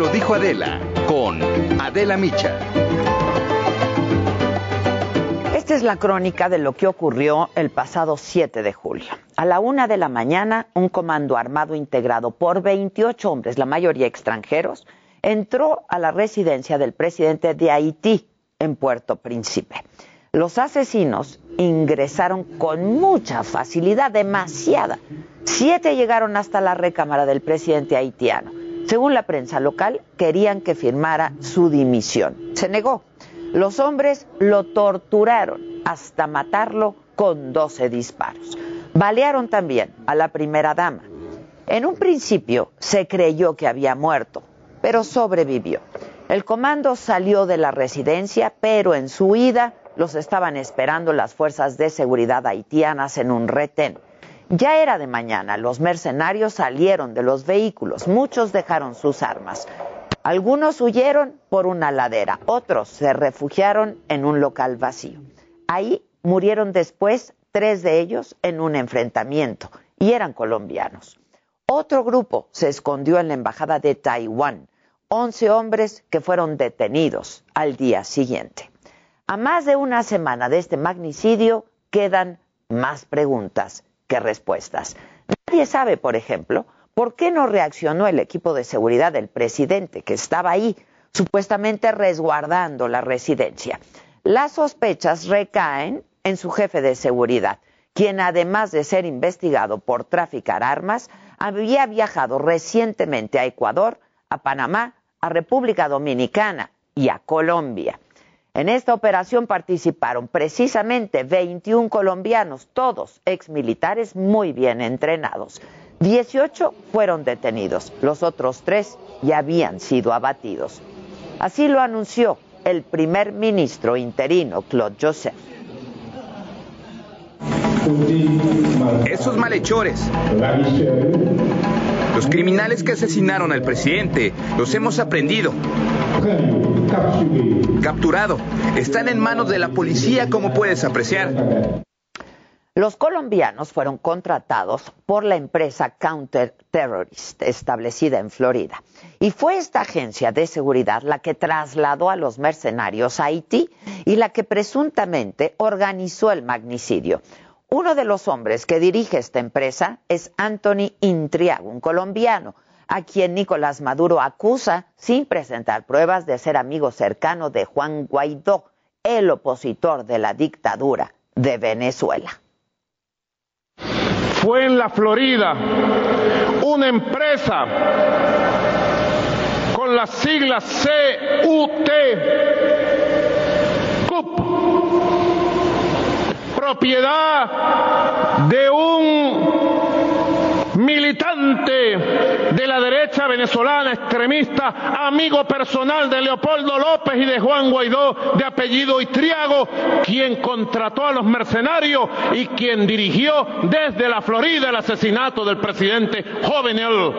lo dijo Adela con Adela Micha. Esta es la crónica de lo que ocurrió el pasado 7 de julio. A la una de la mañana, un comando armado integrado por 28 hombres, la mayoría extranjeros, entró a la residencia del presidente de Haití en Puerto Príncipe. Los asesinos ingresaron con mucha facilidad, demasiada. Siete llegaron hasta la recámara del presidente haitiano. Según la prensa local, querían que firmara su dimisión. Se negó. Los hombres lo torturaron hasta matarlo con 12 disparos. Balearon también a la primera dama. En un principio se creyó que había muerto, pero sobrevivió. El comando salió de la residencia, pero en su huida los estaban esperando las fuerzas de seguridad haitianas en un retén. Ya era de mañana, los mercenarios salieron de los vehículos, muchos dejaron sus armas. Algunos huyeron por una ladera, otros se refugiaron en un local vacío. Ahí murieron después tres de ellos en un enfrentamiento y eran colombianos. Otro grupo se escondió en la embajada de Taiwán 11 hombres que fueron detenidos al día siguiente. A más de una semana de este magnicidio quedan más preguntas que respuestas. Nadie sabe, por ejemplo, por qué no reaccionó el equipo de seguridad del presidente que estaba ahí, supuestamente resguardando la residencia. Las sospechas recaen en su jefe de seguridad, quien además de ser investigado por traficar armas, había viajado recientemente a Ecuador, a Panamá a República Dominicana y a Colombia. En esta operación participaron precisamente 21 colombianos, todos exmilitares muy bien entrenados. 18 fueron detenidos, los otros tres ya habían sido abatidos. Así lo anunció el primer ministro interino, Claude Joseph. Esos malhechores los criminales que asesinaron al presidente los hemos aprendido. Capturado. Están en manos de la policía, como puedes apreciar. Los colombianos fueron contratados por la empresa Counter Terrorist establecida en Florida. Y fue esta agencia de seguridad la que trasladó a los mercenarios a Haití y la que presuntamente organizó el magnicidio. Uno de los hombres que dirige esta empresa es Anthony Intriago, un colombiano, a quien Nicolás Maduro acusa, sin presentar pruebas, de ser amigo cercano de Juan Guaidó, el opositor de la dictadura de Venezuela. Fue en la Florida una empresa con las siglas CUT, CUP, propiedad de un militante de la derecha venezolana extremista, amigo personal de Leopoldo López y de Juan Guaidó, de apellido Itriago, quien contrató a los mercenarios y quien dirigió desde la Florida el asesinato del presidente Jovenel.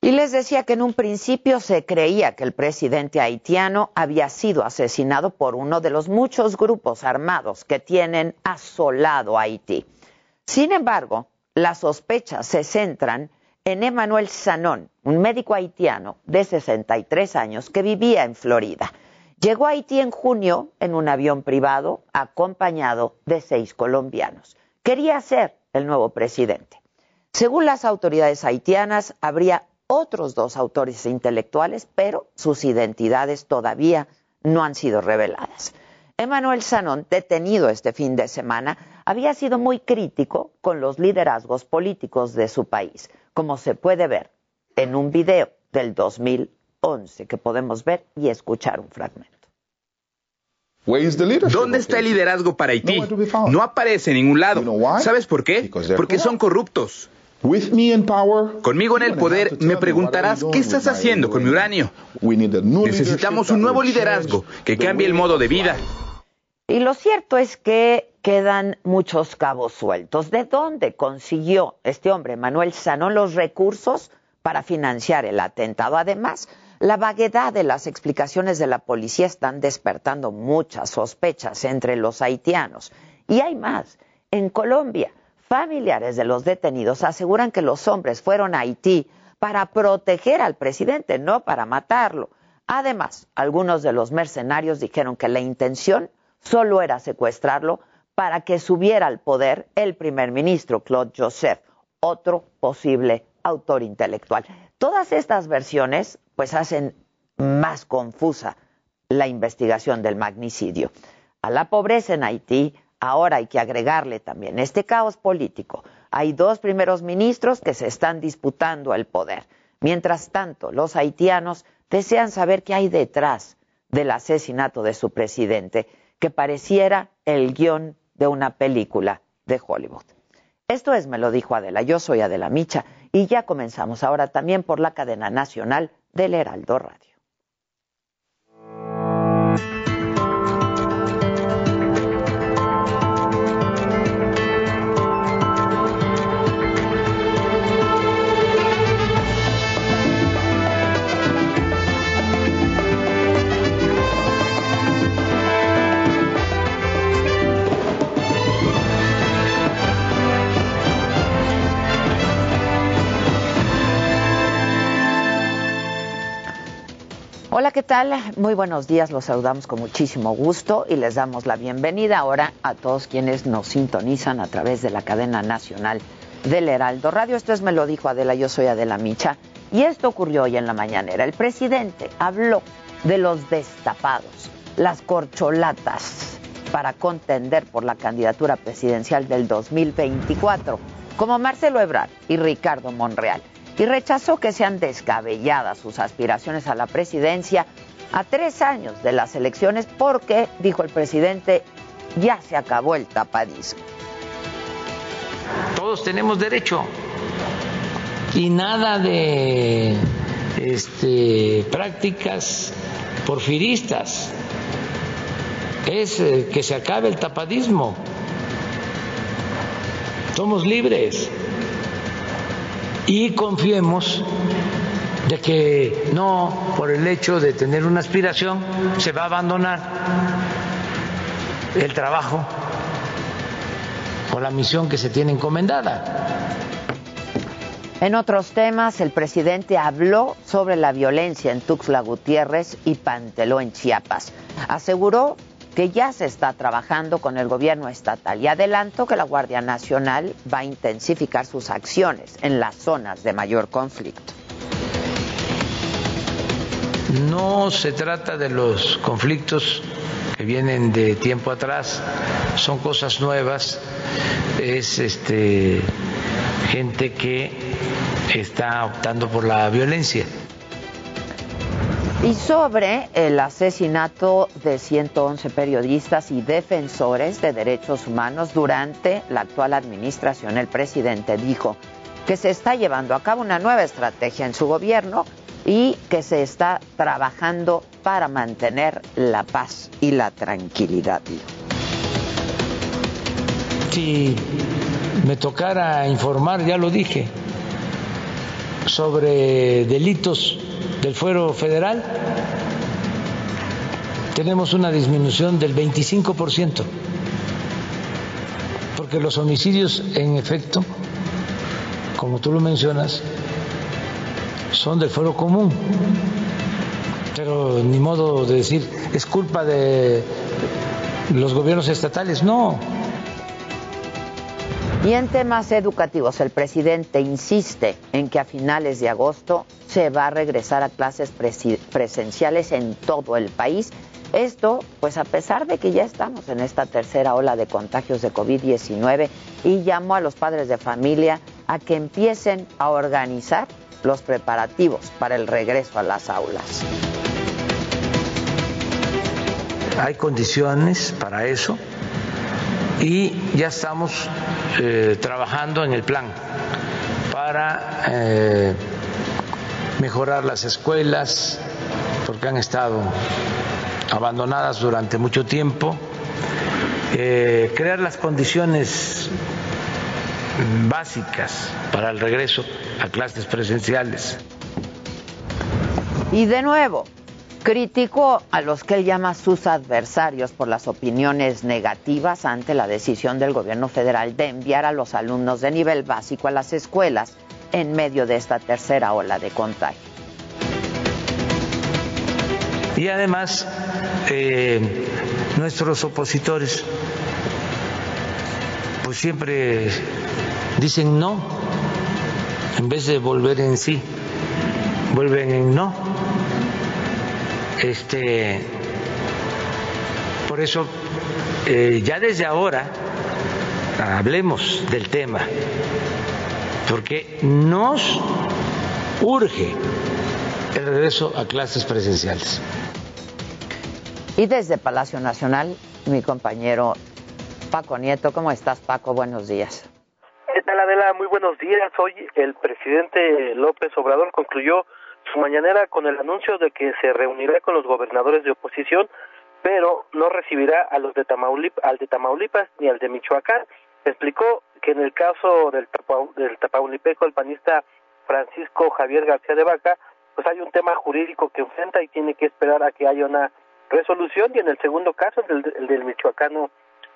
Y les decía que en un principio se creía que el presidente haitiano había sido asesinado por uno de los muchos grupos armados que tienen asolado Haití. Sin embargo, las sospechas se centran en Emmanuel Sanón, un médico haitiano de 63 años que vivía en Florida. Llegó a Haití en junio en un avión privado acompañado de seis colombianos. Quería ser el nuevo presidente. Según las autoridades haitianas, habría otros dos autores intelectuales, pero sus identidades todavía no han sido reveladas. Emanuel Sanón, detenido este fin de semana, había sido muy crítico con los liderazgos políticos de su país, como se puede ver en un video del 2011 que podemos ver y escuchar un fragmento. ¿Dónde está el liderazgo para Haití? No aparece en ningún lado. ¿Sabes por qué? Porque son corruptos. Conmigo en el poder me preguntarás, ¿qué estás haciendo con mi uranio? Necesitamos un nuevo liderazgo que cambie el modo de vida. Y lo cierto es que quedan muchos cabos sueltos. ¿De dónde consiguió este hombre, Manuel Sanón, los recursos para financiar el atentado? Además, la vaguedad de las explicaciones de la policía están despertando muchas sospechas entre los haitianos. Y hay más. En Colombia, Familiares de los detenidos aseguran que los hombres fueron a Haití para proteger al presidente, no para matarlo. Además, algunos de los mercenarios dijeron que la intención solo era secuestrarlo para que subiera al poder el primer ministro Claude Joseph, otro posible autor intelectual. Todas estas versiones pues hacen más confusa la investigación del magnicidio. A la pobreza en Haití ahora hay que agregarle también este caos político. Hay dos primeros ministros que se están disputando el poder. Mientras tanto, los haitianos desean saber qué hay detrás del asesinato de su presidente, que pareciera el guion de una película de Hollywood. Esto es, me lo dijo Adela, yo soy Adela Micha y ya comenzamos ahora también por la cadena nacional del Heraldo Radio. ¿Qué tal? Muy buenos días, los saludamos con muchísimo gusto y les damos la bienvenida ahora a todos quienes nos sintonizan a través de la cadena nacional del Heraldo Radio. Esto es Me lo dijo Adela, yo soy Adela Micha y esto ocurrió hoy en la mañanera. El presidente habló de los destapados, las corcholatas para contender por la candidatura presidencial del 2024, como Marcelo Ebrard y Ricardo Monreal y rechazó que sean descabelladas sus aspiraciones a la presidencia a tres años de las elecciones porque, dijo el presidente, ya se acabó el tapadismo. Todos tenemos derecho y nada de este, prácticas porfiristas. Es eh, que se acabe el tapadismo. Somos libres y confiemos de que no por el hecho de tener una aspiración se va a abandonar el trabajo o la misión que se tiene encomendada. En otros temas, el presidente habló sobre la violencia en Tuxtla Gutiérrez y Panteló en Chiapas. Aseguró que ya se está trabajando con el gobierno estatal y adelanto que la Guardia Nacional va a intensificar sus acciones en las zonas de mayor conflicto. No se trata de los conflictos que vienen de tiempo atrás, son cosas nuevas, es este gente que está optando por la violencia. Y sobre el asesinato de 111 periodistas y defensores de derechos humanos durante la actual administración, el presidente dijo que se está llevando a cabo una nueva estrategia en su gobierno y que se está trabajando para mantener la paz y la tranquilidad. Si me tocara informar, ya lo dije, sobre delitos del fuero federal, tenemos una disminución del 25%, porque los homicidios, en efecto, como tú lo mencionas, son del fuero común, pero ni modo de decir es culpa de los gobiernos estatales, no, y en temas educativos, el presidente insiste en que a finales de agosto se va a regresar a clases presenciales en todo el país. Esto, pues a pesar de que ya estamos en esta tercera ola de contagios de COVID-19 y llamó a los padres de familia a que empiecen a organizar los preparativos para el regreso a las aulas. Hay condiciones para eso y ya estamos eh, trabajando en el plan para eh, mejorar las escuelas porque han estado abandonadas durante mucho tiempo, eh, crear las condiciones básicas para el regreso a clases presenciales. Y de nuevo, Criticó a los que él llama sus adversarios por las opiniones negativas ante la decisión del gobierno federal de enviar a los alumnos de nivel básico a las escuelas en medio de esta tercera ola de contagio. Y además, eh, nuestros opositores pues siempre dicen no, en vez de volver en sí, vuelven en no. Este, por eso, eh, ya desde ahora, hablemos del tema, porque nos urge el regreso a clases presenciales. Y desde Palacio Nacional, mi compañero Paco Nieto. ¿Cómo estás, Paco? Buenos días. ¿Qué tal, Adela? Muy buenos días. Hoy el presidente López Obrador concluyó su mañanera con el anuncio de que se reunirá con los gobernadores de oposición, pero no recibirá a los de Tamaulipas, al de Tamaulipas ni al de Michoacán. Explicó que en el caso del, del Tapaulipeco, el panista Francisco Javier García de Vaca, pues hay un tema jurídico que enfrenta y tiene que esperar a que haya una resolución. Y en el segundo caso, el del, el del michoacano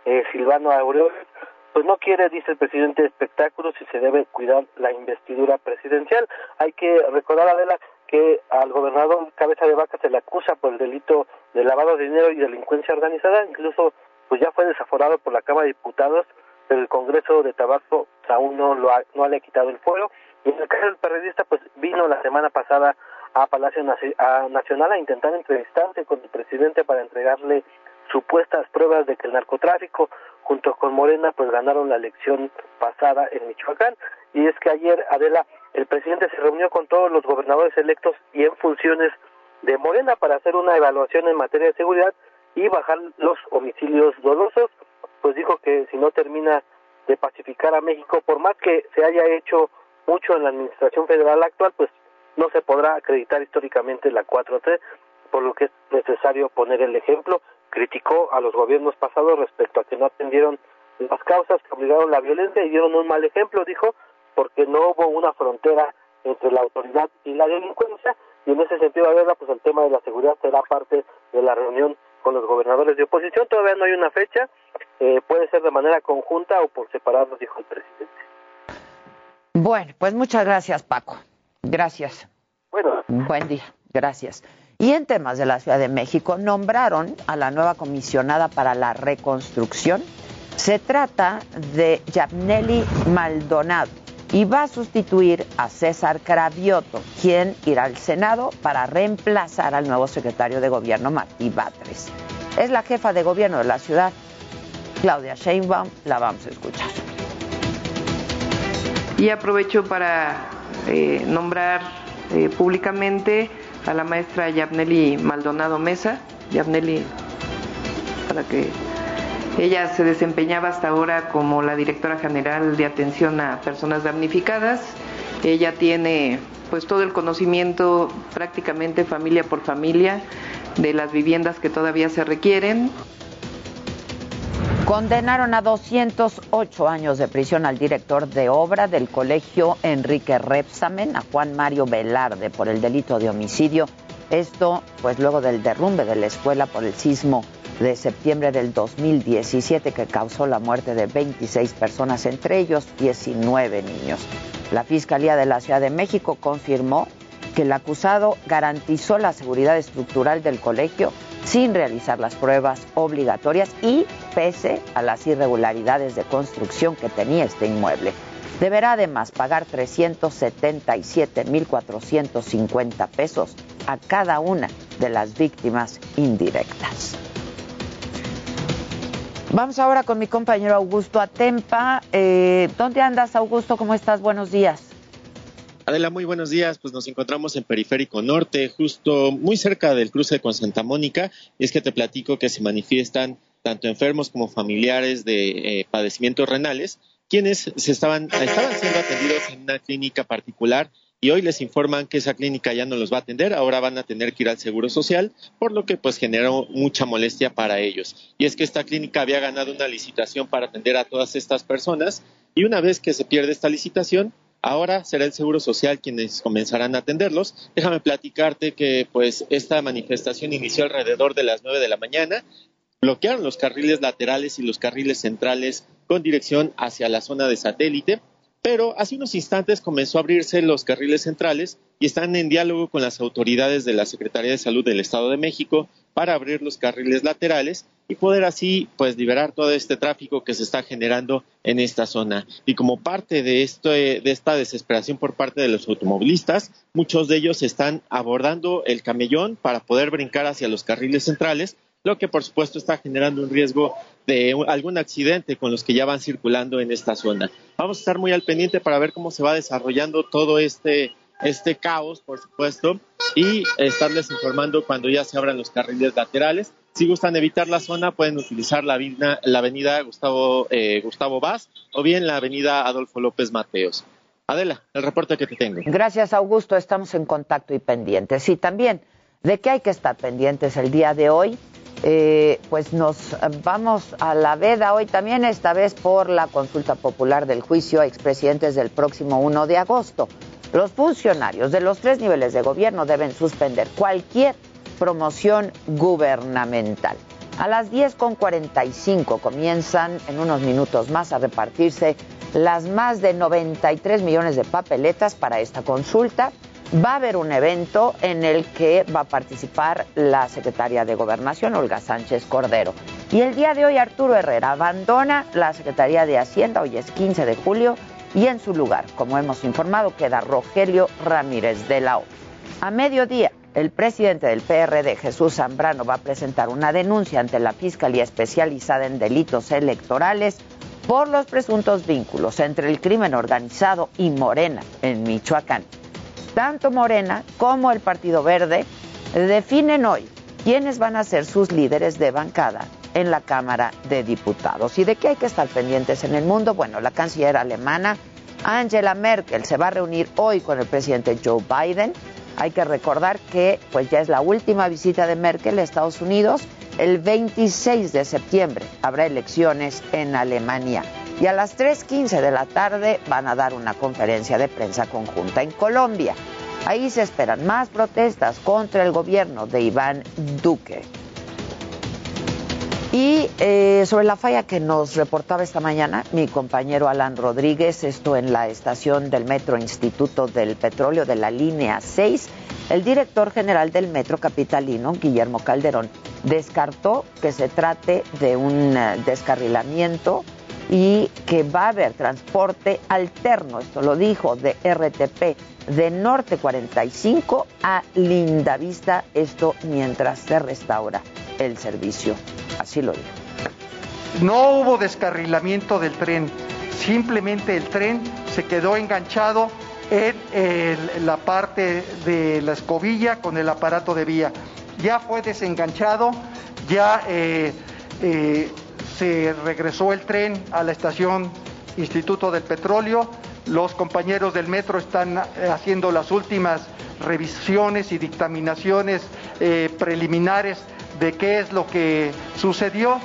eh, Silvano Aureoles, pues no quiere, dice el presidente, espectáculos y se debe cuidar la investidura presidencial. Hay que recordar, Adela, que al gobernador Cabeza de Vaca se le acusa por el delito de lavado de dinero y delincuencia organizada, incluso pues ya fue desaforado por la Cámara de Diputados, pero el Congreso de Tabasco aún no, lo ha, no le ha quitado el fuego. Y en el caso del periodista, pues vino la semana pasada a Palacio Nacional a intentar entrevistarse con el presidente para entregarle supuestas pruebas de que el narcotráfico junto con Morena pues ganaron la elección pasada en Michoacán y es que ayer Adela el presidente se reunió con todos los gobernadores electos y en funciones de Morena para hacer una evaluación en materia de seguridad y bajar los homicidios dolosos. Pues dijo que si no termina de pacificar a México por más que se haya hecho mucho en la administración federal actual pues no se podrá acreditar históricamente la 4T por lo que es necesario poner el ejemplo. Criticó a los gobiernos pasados respecto a que no atendieron las causas que obligaron la violencia y dieron un mal ejemplo, dijo, porque no hubo una frontera entre la autoridad y la delincuencia y en ese sentido, verdad, pues el tema de la seguridad será parte de la reunión con los gobernadores de oposición. Todavía no hay una fecha, eh, puede ser de manera conjunta o por separado, dijo el presidente. Bueno, pues muchas gracias, Paco. Gracias. Bueno. Buen día. Gracias. Y en temas de la Ciudad de México, nombraron a la nueva comisionada para la reconstrucción. Se trata de Yabneli Maldonado y va a sustituir a César Cravioto, quien irá al Senado para reemplazar al nuevo secretario de gobierno Martí Batres. Es la jefa de gobierno de la ciudad, Claudia Sheinbaum, la vamos a escuchar. Y aprovecho para eh, nombrar eh, públicamente a la maestra Yabneli Maldonado Mesa. Yabneli, para que ella se desempeñaba hasta ahora como la directora general de atención a personas damnificadas. Ella tiene pues todo el conocimiento prácticamente familia por familia de las viviendas que todavía se requieren. Condenaron a 208 años de prisión al director de obra del colegio Enrique Repsamen, a Juan Mario Velarde, por el delito de homicidio. Esto, pues luego del derrumbe de la escuela por el sismo de septiembre del 2017 que causó la muerte de 26 personas, entre ellos 19 niños. La Fiscalía de la Ciudad de México confirmó que el acusado garantizó la seguridad estructural del colegio sin realizar las pruebas obligatorias y pese a las irregularidades de construcción que tenía este inmueble. Deberá además pagar 377.450 pesos a cada una de las víctimas indirectas. Vamos ahora con mi compañero Augusto Atempa. Eh, ¿Dónde andas, Augusto? ¿Cómo estás? Buenos días. Adela, muy buenos días. Pues nos encontramos en Periférico Norte, justo muy cerca del cruce con Santa Mónica. Y es que te platico que se manifiestan tanto enfermos como familiares de eh, padecimientos renales, quienes se estaban, estaban siendo atendidos en una clínica particular y hoy les informan que esa clínica ya no los va a atender, ahora van a tener que ir al Seguro Social, por lo que pues generó mucha molestia para ellos. Y es que esta clínica había ganado una licitación para atender a todas estas personas y una vez que se pierde esta licitación, Ahora será el Seguro Social quienes comenzarán a atenderlos. Déjame platicarte que pues esta manifestación inició alrededor de las 9 de la mañana. Bloquearon los carriles laterales y los carriles centrales con dirección hacia la zona de satélite, pero hace unos instantes comenzó a abrirse los carriles centrales y están en diálogo con las autoridades de la Secretaría de Salud del Estado de México para abrir los carriles laterales y poder así pues liberar todo este tráfico que se está generando en esta zona. Y como parte de, esto, de esta desesperación por parte de los automovilistas, muchos de ellos están abordando el camellón para poder brincar hacia los carriles centrales, lo que por supuesto está generando un riesgo de algún accidente con los que ya van circulando en esta zona. Vamos a estar muy al pendiente para ver cómo se va desarrollando todo este este caos, por supuesto, y estarles informando cuando ya se abran los carriles laterales. Si gustan evitar la zona, pueden utilizar la, avenida, Gustavo, eh, Gustavo Vaz o bien la avenida Adolfo López Mateos. Adela, el reporte que te tengo. Gracias, Augusto. Estamos en contacto y pendientes. Y también, ¿de qué hay que estar pendientes el día de hoy? Eh, pues nos vamos a la veda hoy también, esta vez por la consulta popular del juicio a expresidentes del próximo 1 de agosto. Los funcionarios de los tres niveles de gobierno deben suspender cualquier promoción gubernamental. A las 10.45 comienzan en unos minutos más a repartirse las más de 93 millones de papeletas para esta consulta. Va a haber un evento en el que va a participar la secretaria de Gobernación, Olga Sánchez Cordero. Y el día de hoy Arturo Herrera abandona la Secretaría de Hacienda, hoy es 15 de julio, y en su lugar, como hemos informado, queda Rogelio Ramírez de la O. A mediodía, el presidente del PRD, Jesús Zambrano, va a presentar una denuncia ante la Fiscalía Especializada en Delitos Electorales por los presuntos vínculos entre el crimen organizado y Morena en Michoacán. Tanto Morena como el Partido Verde definen hoy quiénes van a ser sus líderes de bancada en la Cámara de Diputados. ¿Y de qué hay que estar pendientes en el mundo? Bueno, la canciller alemana Angela Merkel se va a reunir hoy con el presidente Joe Biden. Hay que recordar que pues ya es la última visita de Merkel a Estados Unidos. El 26 de septiembre habrá elecciones en Alemania. Y a las 3.15 de la tarde van a dar una conferencia de prensa conjunta en Colombia. Ahí se esperan más protestas contra el gobierno de Iván Duque. Y eh, sobre la falla que nos reportaba esta mañana mi compañero Alan Rodríguez, esto en la estación del Metro Instituto del Petróleo de la línea 6, el director general del Metro Capitalino, Guillermo Calderón, descartó que se trate de un eh, descarrilamiento y que va a haber transporte alterno, esto lo dijo, de RTP de Norte 45 a Lindavista, esto mientras se restaura el servicio. Así lo digo. No hubo descarrilamiento del tren, simplemente el tren se quedó enganchado en la parte de la escobilla con el aparato de vía. Ya fue desenganchado, ya eh, eh, se regresó el tren a la estación Instituto del Petróleo. Los compañeros del metro están eh, haciendo las últimas revisiones y dictaminaciones preliminares de qué es lo que sucedió.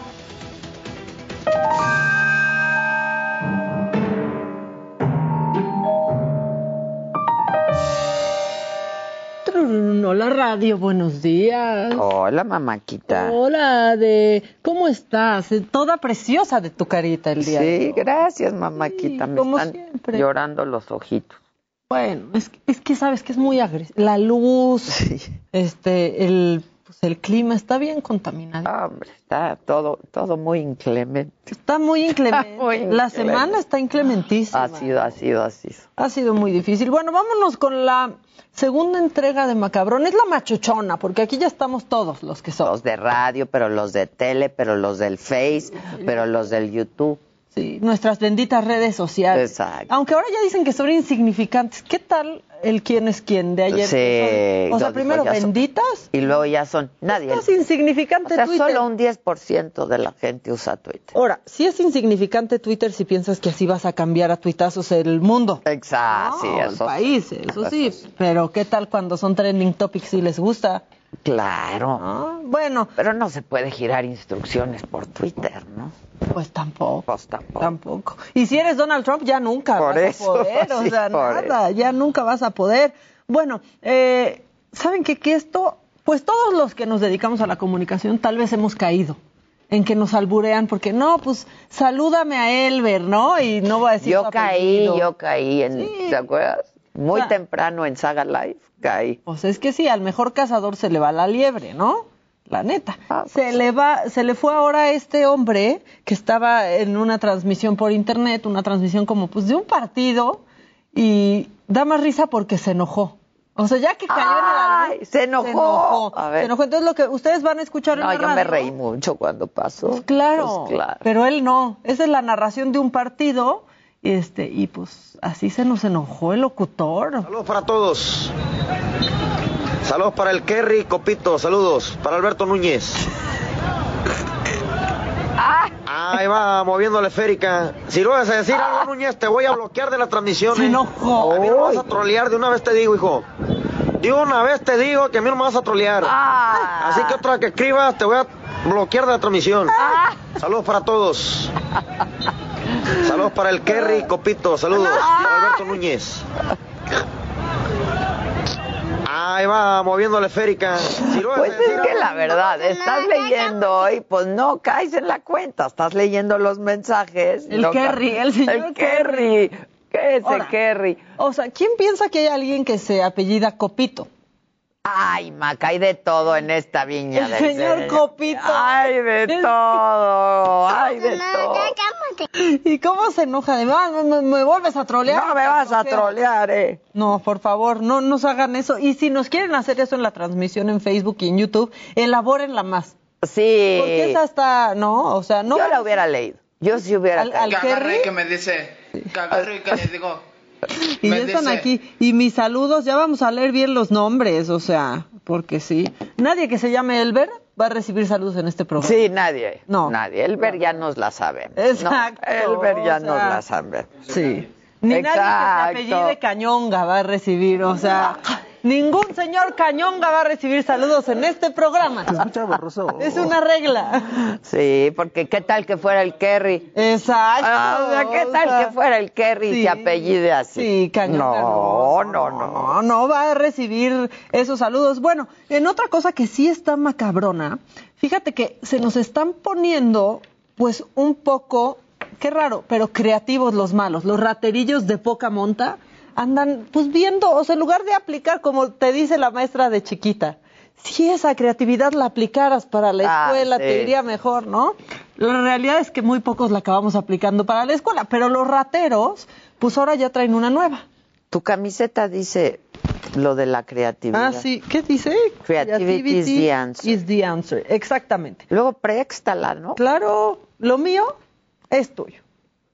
Hola radio, buenos días. Hola mamáquita. Hola de, ¿cómo estás? Toda preciosa de tu carita el día. Sí, gracias mamáquita. Me están llorando los ojitos. Bueno, es, es que sabes que es muy agresivo. La luz, este, el pues el clima está bien contaminado. Ah, hombre, está todo, todo muy inclemente. Está muy inclemente. la semana está inclementísima. Ha sido, ha sido, ha sido. Ha sido muy difícil. Bueno, vámonos con la segunda entrega de Macabrón. Es la machuchona, porque aquí ya estamos todos los que somos. Los de radio, pero los de tele, pero los del Face, pero los del YouTube. Sí, nuestras benditas redes sociales. Exacto. Aunque ahora ya dicen que son insignificantes. ¿Qué tal el quién es quién de ayer? Sí. O sea, primero benditas. y luego ya son nadie. Es insignificante o sea, Twitter. solo un 10% de la gente usa Twitter. Ahora, sí es insignificante Twitter si piensas que así vas a cambiar a tuitazos el mundo. Exacto. sí, el país, eso, sí. Pero ¿qué tal cuando son trending topics y les gusta? Claro. Bueno. Pero no se puede girar instrucciones por Twitter, ¿no? Pues tampoco. Pues tampoco. Tampoco. Y si eres Donald Trump, ya nunca vas a poder. O sea, nada, ya nunca vas a poder. Bueno, eh, ¿saben qué? Que esto, pues todos los que nos dedicamos a la comunicación, tal vez hemos caído en que nos alburean porque no, pues salúdame a Elber, ¿no? Y no va a decir Yo caí, yo caí en, ¿te acuerdas? Muy temprano en Saga Live caí. Pues es que sí, al mejor cazador se le va la liebre, ¿no? La neta. Ah, se pues le va, se le fue ahora a este hombre que estaba en una transmisión por internet, una transmisión como pues de un partido y da más risa porque se enojó. O sea, ya que cayó en el álbum, se enojó. Se enojó. Entonces, lo que ustedes van a escuchar en no, la yo me reí mucho cuando pasó. Pues claro, pues claro, pero él no. Esa es la narración de un partido. Este, y pues así se nos enojó el locutor. Saludos para todos. Saludos para el Kerry Copito. Saludos para Alberto Núñez. Ahí va, moviendo la esférica. Si lo vas a decir algo, Núñez, te voy a bloquear de la transmisión. Se enojó. A mí no me vas a trolear, de una vez te digo, hijo. De una vez te digo que a mí no me vas a trolear. Ah. Así que otra que escribas, te voy a bloquear de la transmisión. Saludos para todos. Saludos para el Kerry Copito. Saludos para Alberto Núñez. Ahí va, moviendo la esférica. pues es que la verdad, estás leyendo hoy, pues no caes en la cuenta, estás leyendo los mensajes. El Kerry, el señor el Kerry. ¿Qué es el Kerry? O sea, ¿quién piensa que hay alguien que se apellida Copito? Ay, Maca, hay de todo en esta viña. El señor Copito. Hay de todo, hay de todo. ¿Y cómo se enoja? De, me, me, vuelves a trolear? No me vas a trolear, eh. No, por favor, no nos hagan eso. Y si nos quieren hacer eso en la transmisión en Facebook y en YouTube, elabórenla más. Sí. Porque esa está, ¿no? O sea, no... Yo la hubiera leído. Yo sí hubiera... Al, al que me dice... Que que le digo... Y ya están aquí. Y mis saludos, ya vamos a leer bien los nombres, o sea, porque sí. Nadie que se llame Elber va a recibir saludos en este programa. Sí, nadie. No. Nadie. Elber ya nos la sabe. Exacto. Elber ya nos la sabe. Sí. Ni nadie que se apellide Cañonga va a recibir, o sea, Ningún señor Cañonga va a recibir saludos en este programa. borroso. Es una regla. Sí, porque qué tal que fuera el Kerry. Exacto. Ah, ¿Qué tal que fuera el Kerry y se apellide así? Sí, Cañonga. No, no, no, no. No va a recibir esos saludos. Bueno, en otra cosa que sí está macabrona, fíjate que se nos están poniendo, pues, un poco, qué raro, pero creativos los malos, los raterillos de poca monta andan pues viendo, o sea, en lugar de aplicar como te dice la maestra de chiquita, si esa creatividad la aplicaras para la ah, escuela, te iría mejor, ¿no? La realidad es que muy pocos la acabamos aplicando para la escuela, pero los rateros, pues ahora ya traen una nueva. Tu camiseta dice lo de la creatividad. Ah, sí. ¿Qué dice? Creativity, is the answer. Is the answer. Exactamente. Luego préxtala, ¿no? Claro, lo mío es tuyo.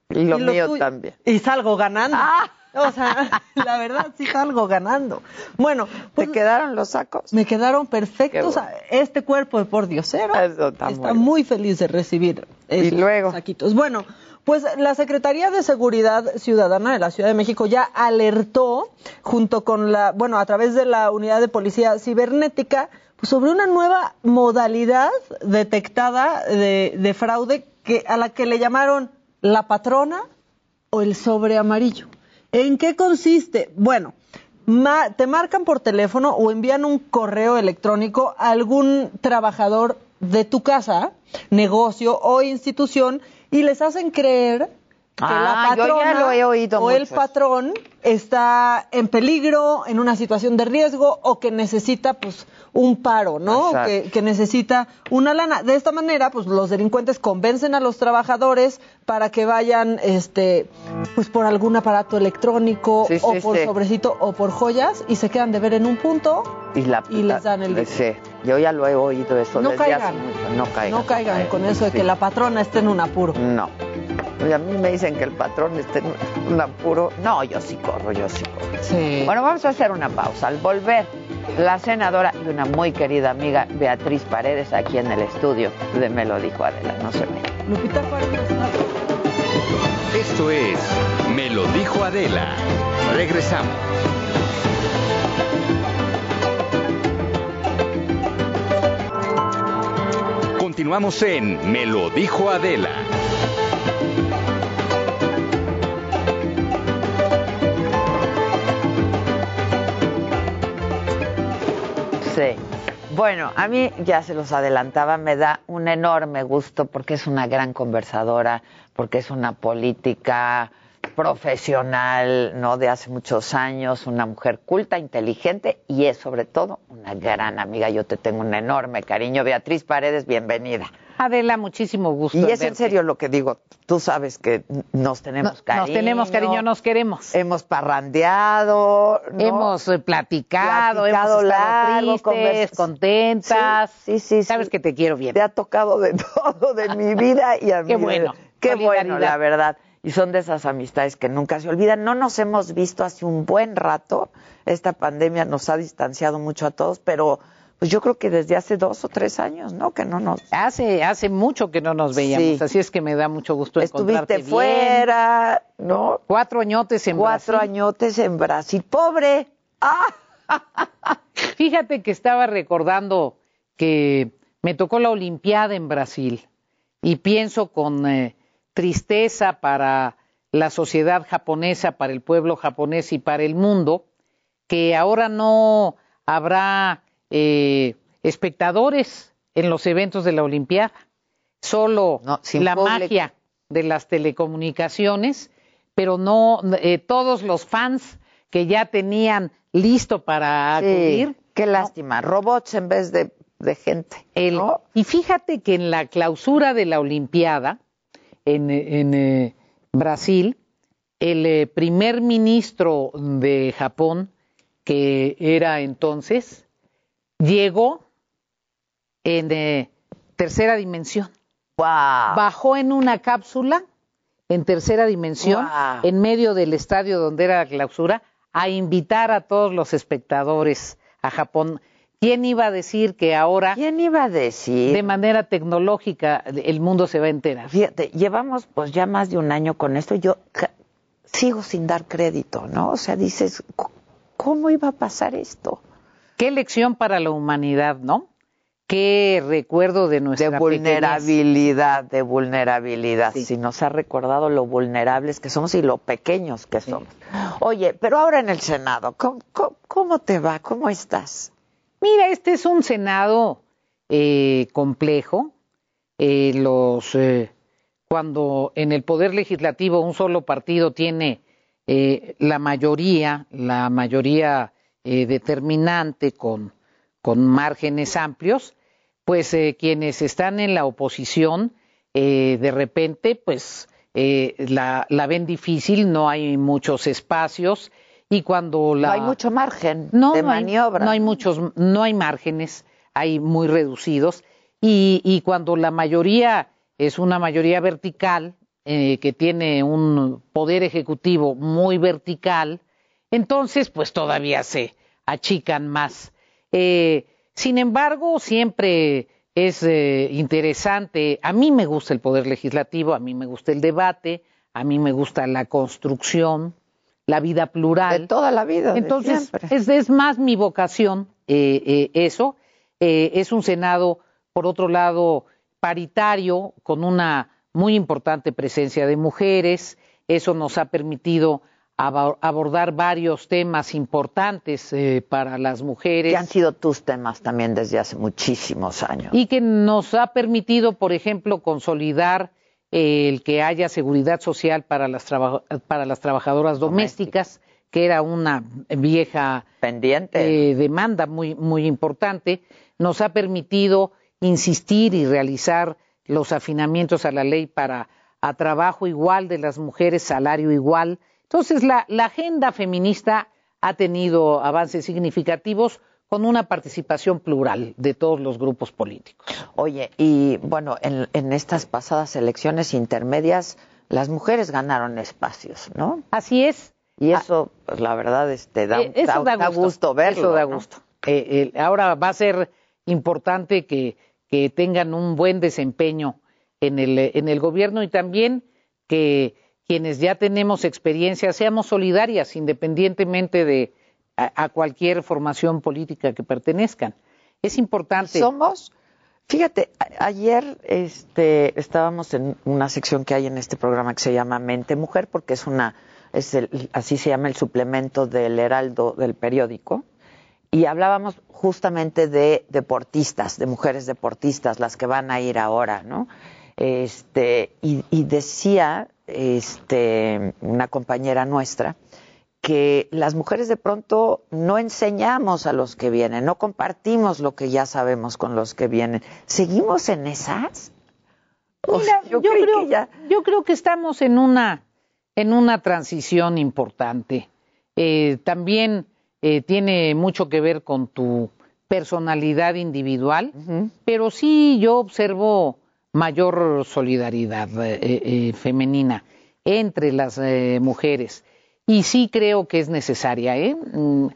Y lo, mío también. Y salgo ganando. Ah. O sea, la verdad sí salgo ganando. Bueno, pues, ¿te quedaron los sacos? Me quedaron perfectos. Este cuerpo de por diosero está, muy feliz de recibir y luego saquitos. Bueno, pues la Secretaría de Seguridad Ciudadana de la Ciudad de México ya alertó junto con la, bueno, a través de la unidad de policía cibernética pues, sobre una nueva modalidad detectada de, de fraude que a la que le llamaron la patrona o el sobre amarillo. ¿En qué consiste? Bueno, te marcan por teléfono o envían un correo electrónico a algún trabajador de tu casa, negocio o institución y les hacen creer que la ah, patrona o el patrón está en peligro, en una situación de riesgo o que necesita pues un paro, ¿no? Que, necesita una lana. De esta manera, pues los delincuentes convencen a los trabajadores para que vayan, este, pues por algún aparato electrónico o por sobrecito o por joyas y se quedan de ver en un punto y, les dan el Sí, yo ya lo he oído eso. No caigan. No caigan. No caigan con eso de que la patrona esté en un apuro. No. Y a mí me dicen que el patrón esté en un apuro. No, yo sí corro, yo sí corro. Sí. Bueno, vamos a hacer una pausa. Al volver, la senadora y una muy querida amiga Beatriz Paredes aquí en el estudio de Me lo dijo Adela, no se me. Lupita Esto es Me lo dijo Adela. Regresamos. Continuamos en Me lo dijo Adela. Sí. Bueno, a mí ya se los adelantaba, me da un enorme gusto porque es una gran conversadora, porque es una política profesional, ¿no? De hace muchos años, una mujer culta, inteligente y es sobre todo una gran amiga. Yo te tengo un enorme cariño. Beatriz Paredes, bienvenida. Adela, muchísimo gusto. Y es en serio lo que digo. Tú sabes que nos tenemos cariño. Nos tenemos cariño, nos queremos. Hemos parrandeado. Hemos eh, platicado, hemos estado tristes, contentas. Sí, sí, Sabes que te quiero bien. Te ha tocado de todo de mi vida y a mí. Qué bueno. Qué bueno, la verdad y son de esas amistades que nunca se olvidan. No nos hemos visto hace un buen rato. Esta pandemia nos ha distanciado mucho a todos, pero pues yo creo que desde hace dos o tres años, ¿no? Que no nos... Hace, hace mucho que no nos veíamos, así es que me da mucho gusto encontrarte Estuviste fuera, ¿no? Cuatro añotes en Brasil. Cuatro añotes en Brasil. ¡Pobre! ¡Ah! Fíjate que estaba recordando que me tocó la Olimpiada en Brasil y pienso con... Eh, tristeza para la sociedad japonesa, para el pueblo japonés y para el mundo, que ahora no habrá eh, espectadores en los eventos de la Olimpiada, solo la magia de las telecomunicaciones, pero no eh, todos los fans que ya tenían listo para acudir. qué lástima, robots en vez de, gente. Y fíjate que en la clausura de la Olimpiada, en, eh, Brasil, el eh, primer ministro de Japón, que era entonces, llegó en eh, tercera dimensión. Bajó en una cápsula en tercera dimensión, en medio del estadio donde era la clausura, a invitar a todos los espectadores a Japón. ¿Quién iba a decir que ahora... ¿Quién iba a decir? De manera tecnológica el mundo se va a enterar. Fíjate, llevamos pues ya más de un año con esto. Yo sigo sin dar crédito, ¿no? O sea, dices, ¿cómo iba a pasar esto? Qué lección para la humanidad, ¿no? Qué recuerdo de nuestra De vulnerabilidad, de vulnerabilidad. Si nos ha recordado lo vulnerables que somos y lo pequeños que somos. Oye, pero ahora en el Senado, cómo te va? ¿Cómo estás? Mira, este es un Senado eh, complejo. Eh, los, eh, cuando en el Poder Legislativo un solo partido tiene la mayoría, la mayoría determinante con, con, márgenes amplios, pues quienes están en la oposición de repente pues la, la, ven difícil, no hay muchos espacios y cuando la... No hay mucho margen de maniobra. no hay muchos, no hay márgenes, hay muy reducidos. Y, y cuando la mayoría es una mayoría vertical, eh, que tiene un poder ejecutivo muy vertical, entonces pues todavía se achican más. Eh, sin embargo, siempre es eh, interesante, a mí me gusta el poder legislativo, a mí me gusta el debate, a mí me gusta la construcción, la vida plural. De toda la vida. Entonces, es, es, más mi vocación eh, eh, eso. Eh, es un Senado, por otro lado, paritario, con una muy importante presencia de mujeres. Eso nos ha permitido abordar varios temas importantes para las mujeres. Que han sido tus temas también desde hace muchísimos años. Y que nos ha permitido, por ejemplo, consolidar el que haya seguridad social para las, para las trabajadoras domésticas, que era una vieja pendiente eh, demanda muy, muy importante, nos ha permitido insistir y realizar los afinamientos a la ley para a trabajo igual de las mujeres, salario igual. Entonces, la, la agenda feminista ha tenido avances significativos con una participación plural de todos los grupos políticos. Oye, y bueno, en, estas pasadas elecciones intermedias, las mujeres ganaron espacios, ¿no? Así es. Y eso, pues la verdad, este, da, eh, da, gusto, verlo. Eso da gusto. Eh, ahora va a ser importante que, que tengan un buen desempeño en el, en el gobierno y también que quienes ya tenemos experiencia seamos solidarias independientemente de, a, cualquier formación política que pertenezcan. Es importante. Somos Fíjate, ayer este, estábamos en una sección que hay en este programa que se llama Mente Mujer, porque es una, es así se llama el suplemento del Heraldo del periódico, y hablábamos justamente de deportistas, de mujeres deportistas, las que van a ir ahora, ¿no? Este, y, y decía este, una compañera nuestra que las mujeres de pronto no enseñamos a los que vienen, no compartimos lo que ya sabemos con los que vienen. ¿Seguimos en esas? yo, creo, que yo creo que estamos en una, en una transición importante. Eh, también eh, tiene mucho que ver con tu personalidad individual, pero sí yo observo mayor solidaridad eh, femenina entre las mujeres y sí creo que es necesaria. ¿eh? Mm,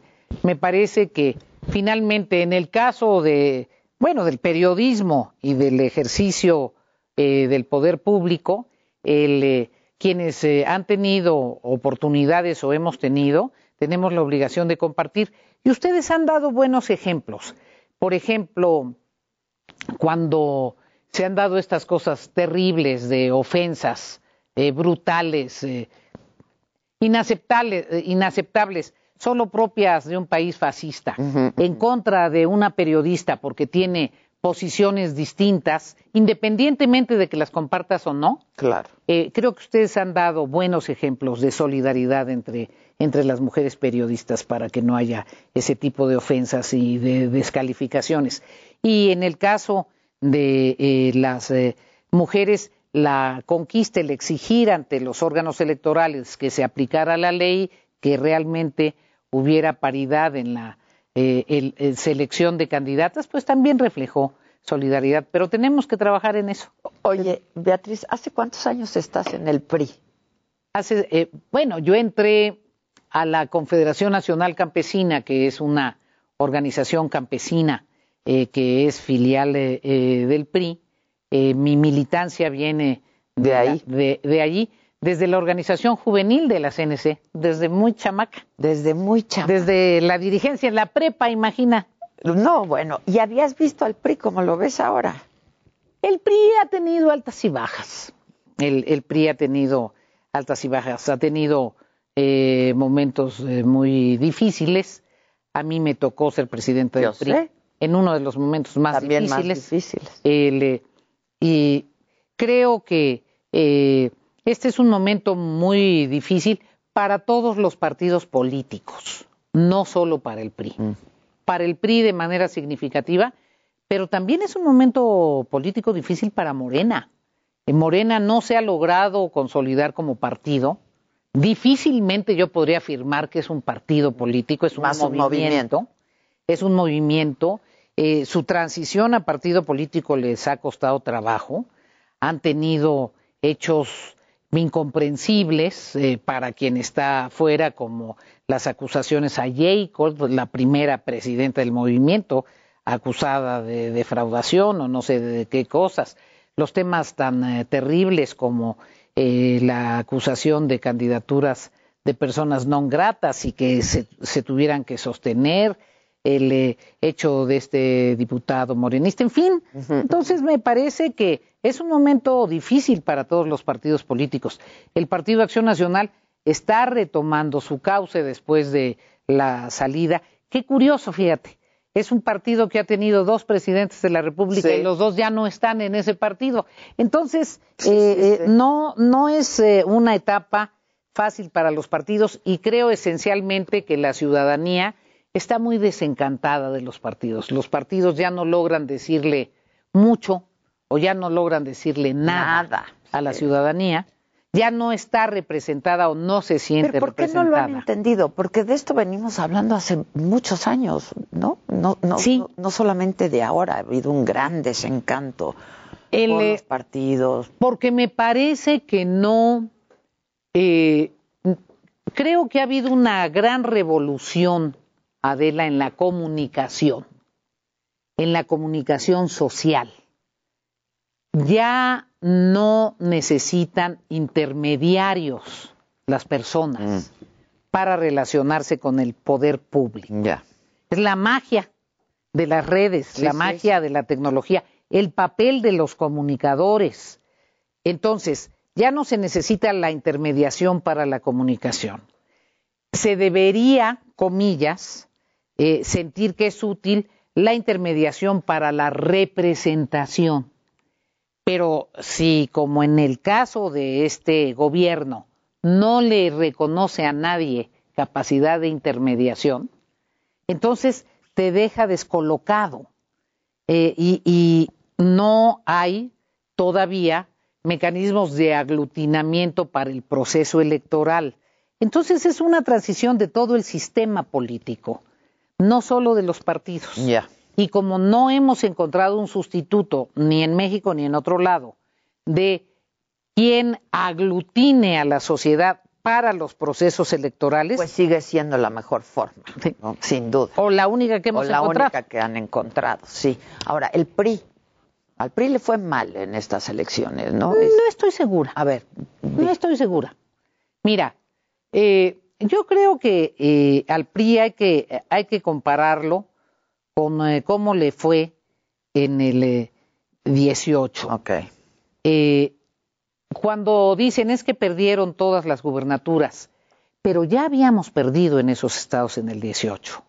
me parece que finalmente en el caso de, bueno, del periodismo y del ejercicio eh, del poder público, el, eh, quienes eh, han tenido oportunidades o hemos tenido, tenemos la obligación de compartir. Y ustedes han dado buenos ejemplos. Por ejemplo, cuando se han dado estas cosas terribles de ofensas brutales, inaceptables, eh, inaceptables solo propias de un país fascista, en contra de una periodista porque tiene posiciones distintas, independientemente de que las compartas o no. Claro. Eh, creo que ustedes han dado buenos ejemplos de solidaridad entre, entre las mujeres periodistas para que no haya ese tipo de ofensas y de descalificaciones. Y en el caso de eh, las mujeres, la conquista, el exigir ante los órganos electorales que se aplicara la ley, que realmente hubiera paridad en la eh, selección de candidatas, pues también reflejó solidaridad. Pero tenemos que trabajar en eso. Oye, Beatriz, ¿hace cuántos años estás en el PRI? Hace, eh, bueno, yo entré a la Confederación Nacional Campesina, que es una organización campesina eh, que es filial del PRI, eh, mi militancia viene de, ahí, de, allí, desde la organización juvenil de la CNC, desde muy chamaca. Desde muy chamaca. Desde la dirigencia, en la prepa, imagina. No, bueno, ¿y habías visto al PRI como lo ves ahora? El PRI ha tenido altas y bajas. El, PRI ha tenido altas y bajas, ha tenido eh, momentos eh, muy difíciles. A mí me tocó ser presidente del PRI en uno de los momentos más difíciles. Más difíciles. Y creo que eh, este es un momento muy difícil para todos los partidos políticos, no solo para el PRI. Mm. Para el PRI de manera significativa, pero también es un momento político difícil para Morena. En Morena no se ha logrado consolidar como partido. Difícilmente yo podría afirmar que es un partido político, es un, movimiento, Es un movimiento eh, su transición a partido político les ha costado trabajo, han tenido hechos incomprensibles eh, para quien está fuera, como las acusaciones a Jacob, la primera presidenta del movimiento, acusada de defraudación o no sé de qué cosas, los temas tan eh, terribles como la acusación de candidaturas de personas no gratas y que se tuvieran que sostener, el eh, hecho de este diputado morenista, en fin. Entonces me parece que es un momento difícil para todos los partidos políticos. El Partido Acción Nacional está retomando su cauce después de la salida. Qué curioso, fíjate. Es un partido que ha tenido dos presidentes de la República y los dos ya no están en ese partido. Entonces, eh, eh, no, no es una etapa fácil para los partidos y creo esencialmente que la ciudadanía está muy desencantada de los partidos. Los partidos ya no logran decirle mucho o ya no logran decirle nada, a la ciudadanía. Ya no está representada o no se siente ¿Pero ¿Por qué no lo han entendido? Porque de esto venimos hablando hace muchos años, ¿no? No, no, no, solamente de ahora, ha habido un gran desencanto en por los partidos. Porque me parece que no. Eh, creo que ha habido una gran revolución Adela, en la comunicación, en la comunicación social. Ya no necesitan intermediarios las personas mm. para relacionarse con el poder público. Es la magia de las redes, la magia de la tecnología. el papel de los comunicadores. Entonces, ya no se necesita la intermediación para la comunicación. Se debería, comillas, eh, sentir que es útil la intermediación para la representación. Pero si, como en el caso de este gobierno, no le reconoce a nadie capacidad de intermediación, entonces te deja descolocado eh, y, no hay todavía mecanismos de aglutinamiento para el proceso electoral. Entonces es una transición de todo el sistema político, no solo de los partidos. Y como no hemos encontrado un sustituto, ni en México ni en otro lado, de quien aglutine a la sociedad para los procesos electorales. Pues sigue siendo la mejor forma, sin duda. O la única que hemos o la única que han encontrado, sí. Ahora, el PRI. Al PRI le fue mal en estas elecciones, ¿no? No estoy segura. A ver. No estoy segura. Mira, eh, yo creo que eh, al PRI hay que, hay que compararlo con eh, cómo le fue en el 18. Ok cuando dicen es que perdieron todas las gubernaturas, pero ya habíamos perdido en esos estados en el 18.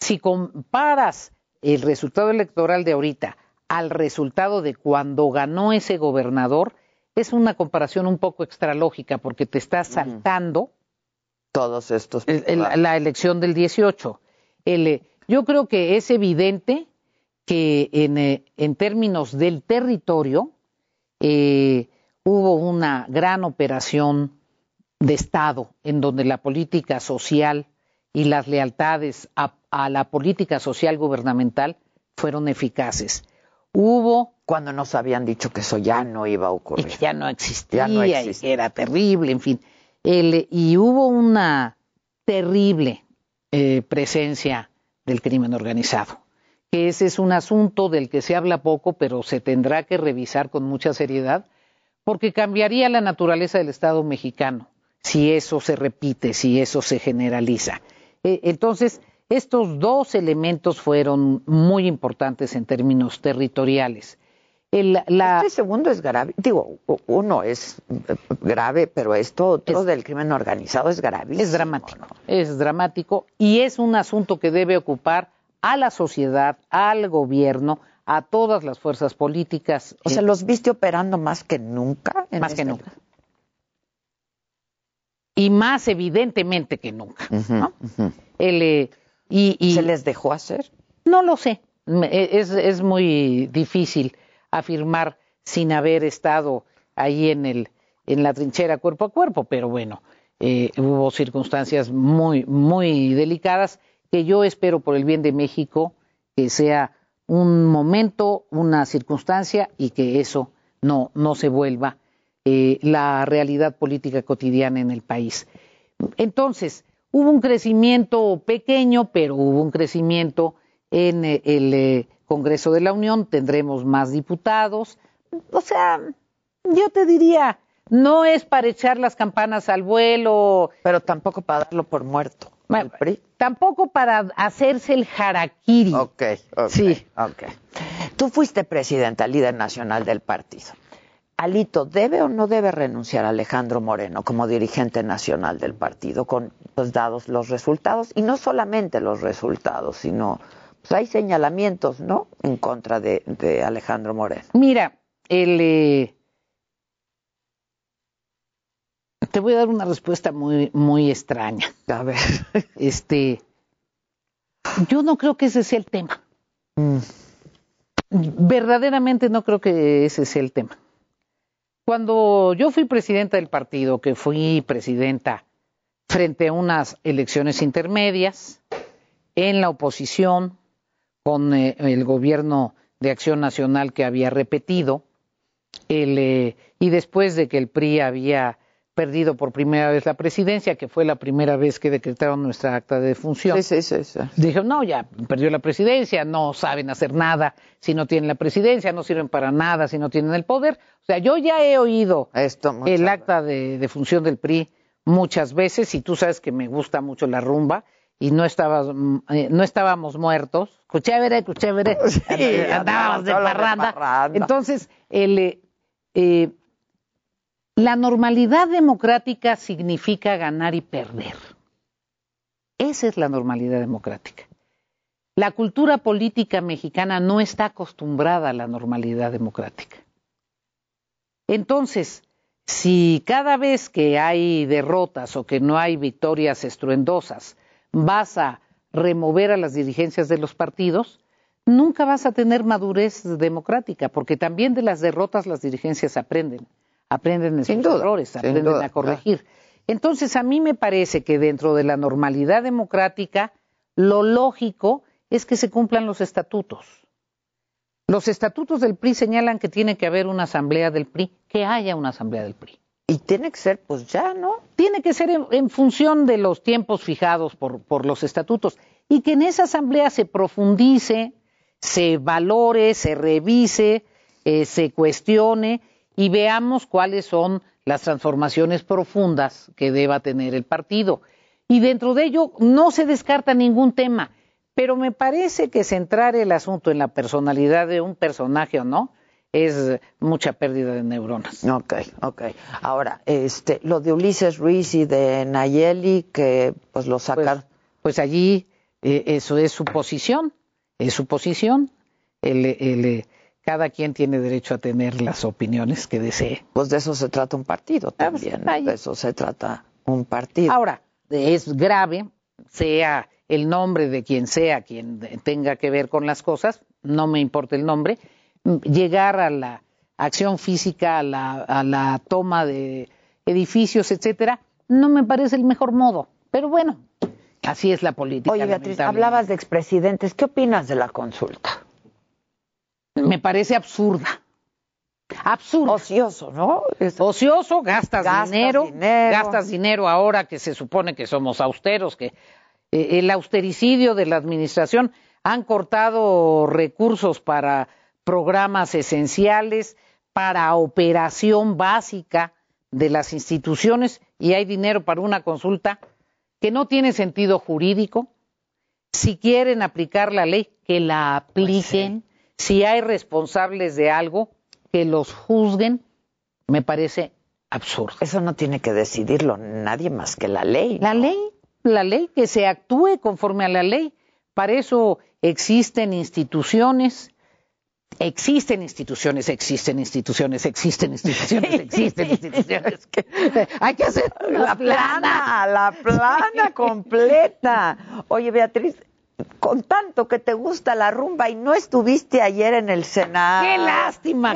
Si comparas el resultado electoral de ahorita al resultado de cuando ganó ese gobernador, es una comparación un poco extralógica porque te está saltando todos estos la elección del 18. El, yo creo que es evidente que en, eh, en términos del territorio eh, hubo una gran operación de Estado en donde la política social y las lealtades a, la política social gubernamental fueron eficaces. Hubo cuando nos habían dicho que eso ya no iba a ocurrir. Y que ya no existía, y que era terrible, en fin. Y hubo una terrible eh, presencia del crimen organizado. Que ese es un asunto del que se habla poco, pero se tendrá que revisar con mucha seriedad, porque cambiaría la naturaleza del Estado mexicano si eso se repite, si eso se generaliza. E, entonces, estos dos elementos fueron muy importantes en términos territoriales. Este segundo es grave, digo, uno es grave, pero esto otro del crimen organizado es grave. Es dramático, es dramático y es un asunto que debe ocupar a la sociedad, al gobierno, a todas las fuerzas políticas. O sea, ¿los viste operando más que nunca? más que este nunca. Y más evidentemente que nunca. Eh, y, ¿Se les dejó hacer? No lo sé. E, es, muy difícil afirmar sin haber estado ahí en, el, en la trinchera cuerpo a cuerpo, pero bueno, eh, hubo circunstancias muy, muy delicadas que yo espero por el bien de México que sea un momento, una circunstancia y que eso no, no se vuelva eh, la realidad política cotidiana en el país. Entonces, hubo un crecimiento pequeño, pero hubo un crecimiento en eh, el Congreso de la Unión, tendremos más diputados. O sea, yo te diría, no es para echar las campanas al vuelo. Pero tampoco para darlo por muerto. Tampoco para hacerse el harakiri. Ok, ok. Sí. Ok. Tú fuiste presidenta, líder nacional del partido. Alito, ¿debe o no debe renunciar Alejandro Moreno como dirigente nacional del partido con los dados los resultados? Y no solamente los resultados, sino pues hay señalamientos, ¿no? En contra de, Alejandro Moreno. Mira, el, eh, te voy a dar una respuesta muy, muy extraña. A ver. Este, yo no creo que ese sea el tema. Mm. Verdaderamente no creo que ese sea el tema. Cuando yo fui presidenta del partido, que fui presidenta frente a unas elecciones intermedias, en la oposición, con eh, el gobierno de Acción Nacional que había repetido, el, eh, y después de que el PRI había perdido por primera vez la presidencia, que fue la primera vez que decretaron nuestra acta de defunción. Sí, sí, sí, Dijeron, no, ya perdió la presidencia, no saben hacer nada si no tienen la presidencia, no sirven para nada si no tienen el poder. O sea, yo ya he oído el acta de defunción del PRI muchas veces y tú sabes que me gusta mucho la rumba y no estábamos, eh, no estábamos muertos, chévere, chévere, andábamos de parranda. Entonces, el, eh, la normalidad democrática significa ganar y perder. Esa es la normalidad democrática. La cultura política mexicana no está acostumbrada a la normalidad democrática. Entonces, si cada vez que hay derrotas o que no hay victorias estruendosas vas a remover a las dirigencias de los partidos, nunca vas a tener madurez democrática, porque también de las derrotas las dirigencias aprenden, aprenden de sus errores, aprenden a corregir. Entonces, a mí me parece que dentro de la normalidad democrática, lo lógico es que se cumplan los estatutos. Los estatutos del PRI señalan que tiene que haber una asamblea del PRI, que haya una asamblea del PRI. Y tiene que ser, pues ya, ¿no? Tiene que ser en, función de los tiempos fijados por, los estatutos y que en esa asamblea se profundice, se valore, se revise, eh, se cuestione y veamos cuáles son las transformaciones profundas que deba tener el partido. Y dentro de ello no se descarta ningún tema, pero me parece que centrar el asunto en la personalidad de un personaje o no, es mucha pérdida de neuronas. Ok, ok. Ahora, este, lo de Ulises Ruiz y de Nayeli, que pues lo sacan. Pues, pues allí eh, eso es su posición, es su posición. El, el, cada quien tiene derecho a tener las opiniones que desee. Pues de eso se trata un partido ah, pues, también, de eso se trata un partido. Ahora, es grave, sea el nombre de quien sea quien tenga que ver con las cosas, no me importa el nombre, llegar a la acción física, a la, toma de edificios, etcétera, no me parece el mejor modo. Pero bueno, así es la política. Oye, Beatriz, hablabas de expresidentes. ¿Qué opinas de la consulta? Me parece absurda. Absurdo. Ocioso, ¿no? Ocioso, gastas, dinero, gastas dinero ahora que se supone que somos austeros, que eh, el austericidio de la administración han cortado recursos para programas esenciales para operación básica de las instituciones y hay dinero para una consulta que no tiene sentido jurídico. Si quieren aplicar la ley, que la apliquen. Si hay responsables de algo, que los juzguen. Me parece absurdo. Eso no tiene que decidirlo nadie más que la ley. La ley, la ley, que se actúe conforme a la ley. Para eso existen instituciones Existen instituciones, existen instituciones, existen instituciones, existen instituciones. hay que hacer la plana, la plana completa. Oye, Beatriz, con tanto que te gusta la rumba y no estuviste ayer en el Senado. ¡Qué lástima!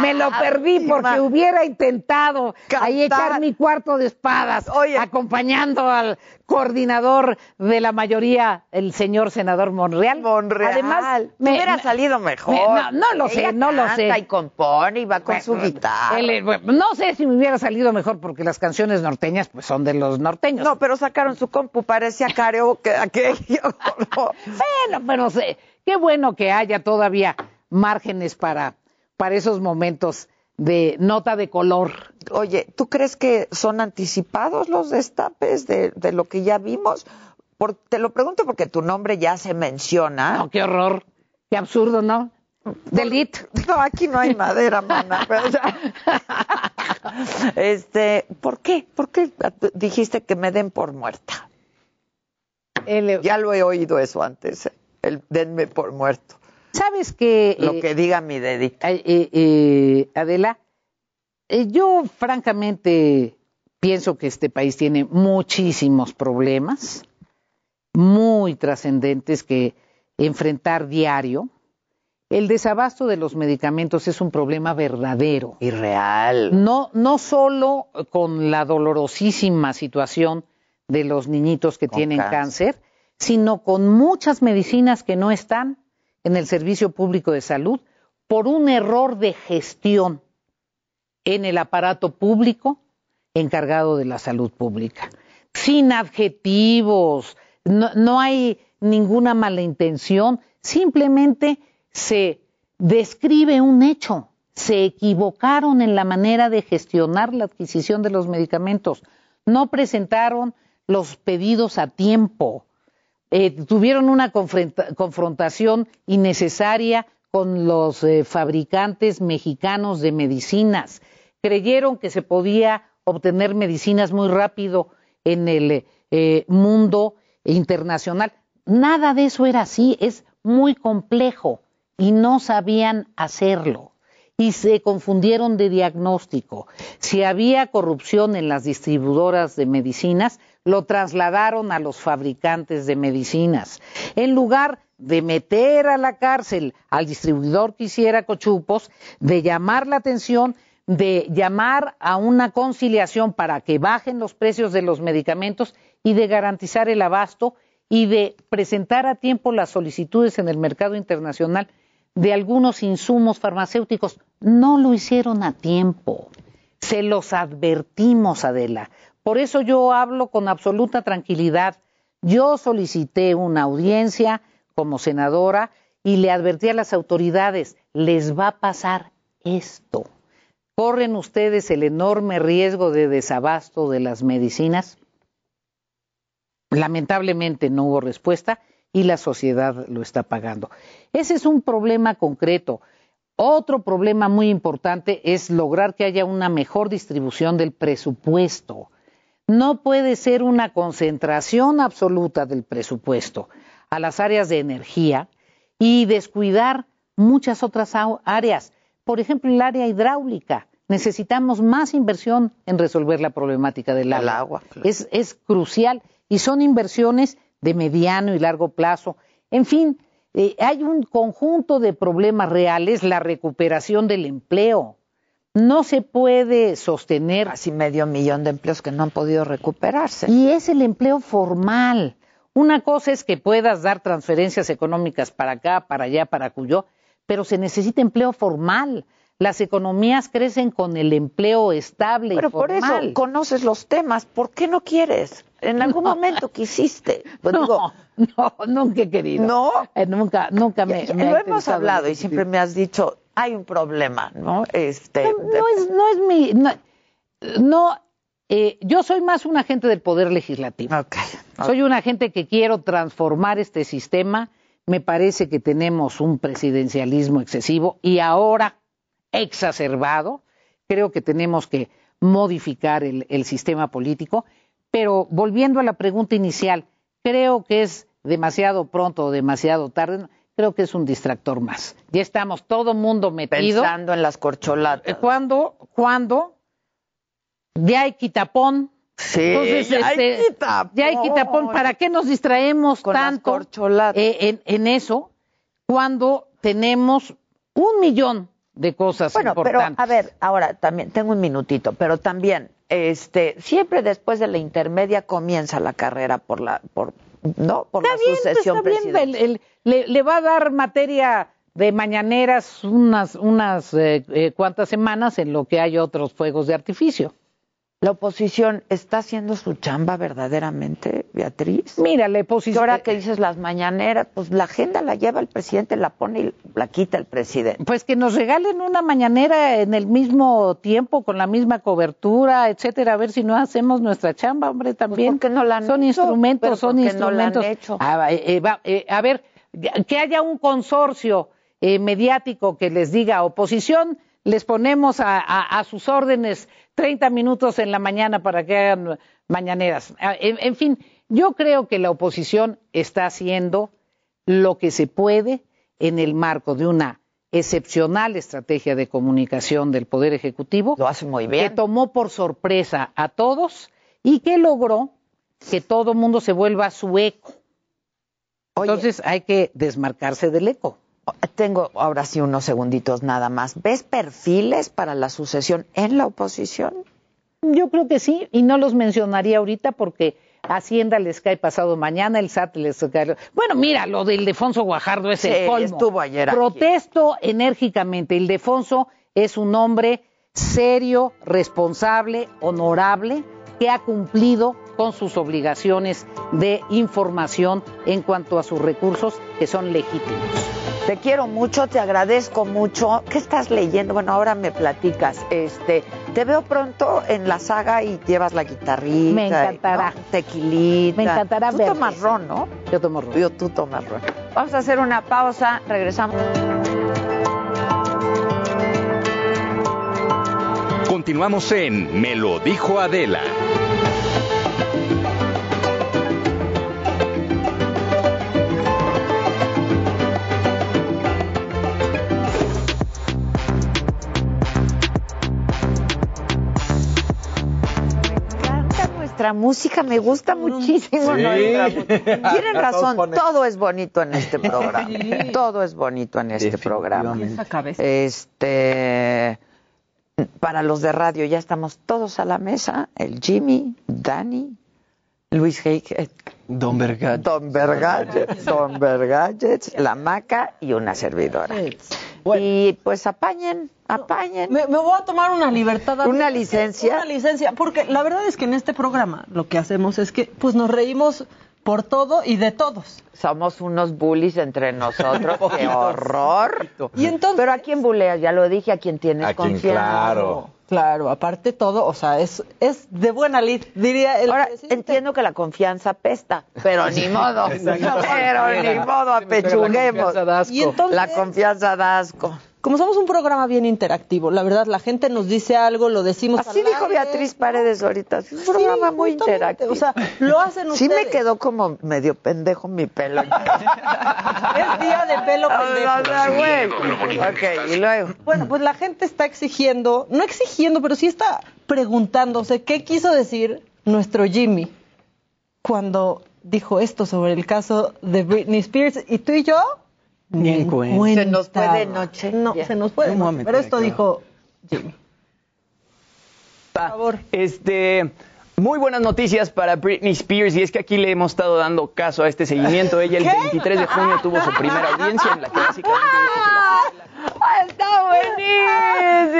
Me lo perdí porque hubiera intentado ahí echar mi cuarto de espadas, acompañando al coordinador de la mayoría, el señor senador Monreal. Monreal. Además, me, hubiera salido mejor. no, lo sé, no lo sé. y compone y va con su guitarra. no sé si me hubiera salido mejor porque las canciones norteñas pues son de los norteños. No, pero sacaron su compu, parecía que aquello. bueno, pero sé, qué bueno que haya todavía márgenes para, para esos momentos de nota de color. Oye, ¿tú crees que son anticipados los destapes de, lo que ya vimos? te lo pregunto porque tu nombre ya se menciona. No, qué horror, qué absurdo, ¿no? Delete. No, aquí no hay madera, mana. este, ¿por qué? ¿Por qué dijiste que me den por muerta? Ya lo he oído eso antes, ¿eh? el denme por muerto. ¿Sabes que... Lo eh, que diga mi dedito. Eh, Adela, yo francamente pienso que este país tiene muchísimos problemas muy trascendentes que enfrentar diario. El desabasto de los medicamentos es un problema verdadero. Y real. No, no solo con la dolorosísima situación de los niñitos que tienen cáncer. sino con muchas medicinas que no están en el servicio público de salud por un error de gestión en el aparato público encargado de la salud pública. Sin adjetivos, no, hay ninguna mala intención, simplemente se describe un hecho. Se equivocaron en la manera de gestionar la adquisición de los medicamentos. No presentaron los pedidos a tiempo. eh, tuvieron una confrontación innecesaria con los eh, fabricantes mexicanos de medicinas. Creyeron que se podía obtener medicinas muy rápido en el eh, mundo internacional. Nada de eso era así, es muy complejo y no sabían hacerlo y se confundieron de diagnóstico. Si había corrupción en las distribuidoras de medicinas, lo trasladaron a los fabricantes de medicinas. En lugar de meter a la cárcel al distribuidor que hiciera cochupos, de llamar la atención, de llamar a una conciliación para que bajen los precios de los medicamentos y de garantizar el abasto y de presentar a tiempo las solicitudes en el mercado internacional de algunos insumos farmacéuticos. No lo hicieron a tiempo. Se los advertimos, Adela. Por eso yo hablo con absoluta tranquilidad. Yo solicité una audiencia como senadora y le advertí a las autoridades, les va a pasar esto. ¿Corren ustedes el enorme riesgo de desabasto de las medicinas? Lamentablemente no hubo respuesta y la sociedad lo está pagando. Ese es un problema concreto. Otro problema muy importante es lograr que haya una mejor distribución del presupuesto. No puede ser una concentración absoluta del presupuesto a las áreas de energía y descuidar muchas otras áreas. Por ejemplo, el área hidráulica. Necesitamos más inversión en resolver la problemática del agua. es, es crucial y son inversiones de mediano y largo plazo. En fin, eh, hay un conjunto de problemas reales, la recuperación del empleo. No se puede sostener. Casi medio millón de empleos que no han podido recuperarse. Y es el empleo formal. Una cosa es que puedas dar transferencias económicas para acá, para allá, para cuyo, pero se necesita empleo formal. Las economías crecen con el empleo estable pero y formal. Pero por eso conoces los temas. ¿Por qué no quieres? En algún momento quisiste. Pues no, no, nunca he querido. No. Eh, nunca, nunca me, me Lo hemos hablado y siempre me has dicho, hay un problema, ¿no? Este. No, es, no es mi. No, eh, yo soy más un agente del poder legislativo. Okay, Soy un agente que quiero transformar este sistema. Me parece que tenemos un presidencialismo excesivo y ahora exacerbado. Creo que tenemos que modificar el, sistema político. Pero volviendo a la pregunta inicial, creo que es demasiado pronto o demasiado tarde. Creo que es un distractor más. Ya estamos todo mundo metido. Pensando en las corcholatas. ¿Cuándo? ¿Cuándo? Ya hay quitapón. Sí, ya, hay quitapón. ya hay quitapón. ¿Para qué nos distraemos tanto eh, en, en, eso cuando tenemos un millón de cosas bueno, importantes. Pero, a ver, ahora también tengo un minutito, pero también, este, siempre después de la intermedia comienza la carrera por la, por, no, por la bien, sucesión está bien, le, va a dar materia de mañaneras unas, unas eh, eh, cuantas semanas en lo que hay otros fuegos de artificio. ¿La oposición está haciendo su chamba verdaderamente, Beatriz? Mira, la oposición. Ahora que dices las mañaneras, pues la agenda la lleva el presidente, la pone y la quita el presidente. Pues que nos regalen una mañanera en el mismo tiempo, con la misma cobertura, etcétera, a ver si no hacemos nuestra chamba, hombre, también. Pues no la han son instrumentos, son instrumentos. No han hecho. Ah, eh, eh, eh, a ver, que haya un consorcio mediático que les diga oposición les ponemos a, sus órdenes 30 minutos en la mañana para que hagan mañaneras. Ah, en, fin, yo creo que la oposición está haciendo lo que se puede en el marco de una excepcional estrategia de comunicación del Poder Ejecutivo. Lo hace muy bien. Que tomó por sorpresa a todos y que logró que todo mundo se vuelva su eco. Entonces hay que desmarcarse del eco. Tengo ahora sí unos segunditos nada más. ¿Ves perfiles para la sucesión en la oposición? Yo creo que sí, y no los mencionaría ahorita porque Hacienda les cae pasado mañana, el SAT les cae. Bueno, mira, lo del Defonso Guajardo es el colmo. Estuvo ayer Protesto enérgicamente. El Defonso es un hombre serio, responsable, honorable, que ha cumplido con sus obligaciones de información en cuanto a sus recursos que son legítimos. Te quiero mucho, te agradezco mucho. ¿Qué estás leyendo? Bueno, ahora me platicas. Este, te veo pronto en la saga y llevas la guitarrita. Me encantará. Tequilita. Me encantará Tú verte. tomas ron, ¿no? Yo tomo ron. Yo, tú tomas ron. Vamos a hacer una pausa, regresamos. Continuamos en Me lo dijo Adela. Nuestra música, me gusta muchísimo. Sí. nuestra música. Tienen razón, todo es bonito en este programa. Todo es bonito en este programa. Este, para los de radio ya estamos todos a la mesa. El Jimmy, Dani, Luis Heike, Don Vergat. Don Vergalles, Don Vergalles, la Maca y una servidora. Y pues apañen, apañen. Me, me voy a tomar una libertad. ¿Una licencia? Una licencia, porque la verdad es que en este programa lo que hacemos es que pues nos reímos por todo y de todos. Somos unos bullies entre nosotros. ¡Qué horror! Y entonces, Pero a quién buleas, ya lo dije, a quien tienes A quien, confianza. claro. Claro, aparte todo, o sea, es, es de buena lid, diría el Ahora, presidente. entiendo que la confianza pesta, pero ni modo. Pero ni modo, apechuguemos. confianza da asco. Y entonces, La confianza da asco. Como somos un programa bien interactivo, la verdad, la gente nos dice algo, lo decimos Así al dijo aire, Beatriz ¿no? Paredes ahorita. Es un Sí, programa muy interactivo. O sea, lo hacen sí ustedes. me quedó como medio pendejo mi pelo. Es día de pelo pendejo. O sea, güey. Ok, y luego. Bueno, pues la gente está exigiendo, no exigiendo, pero sí está preguntándose qué quiso decir nuestro Jimmy cuando dijo esto sobre el caso de Britney Spears y tú y yo Ni en cuenta. Se nos fue de noche. No, Ya. se nos fue de noche, pero esto dijo Jimmy. Por favor. Este, muy buenas noticias para Britney Spears y es que aquí le hemos estado dando caso a este seguimiento. Ella el 23 de junio tuvo su primera audiencia en la que básicamente dijo que ¡Ah, ¡Está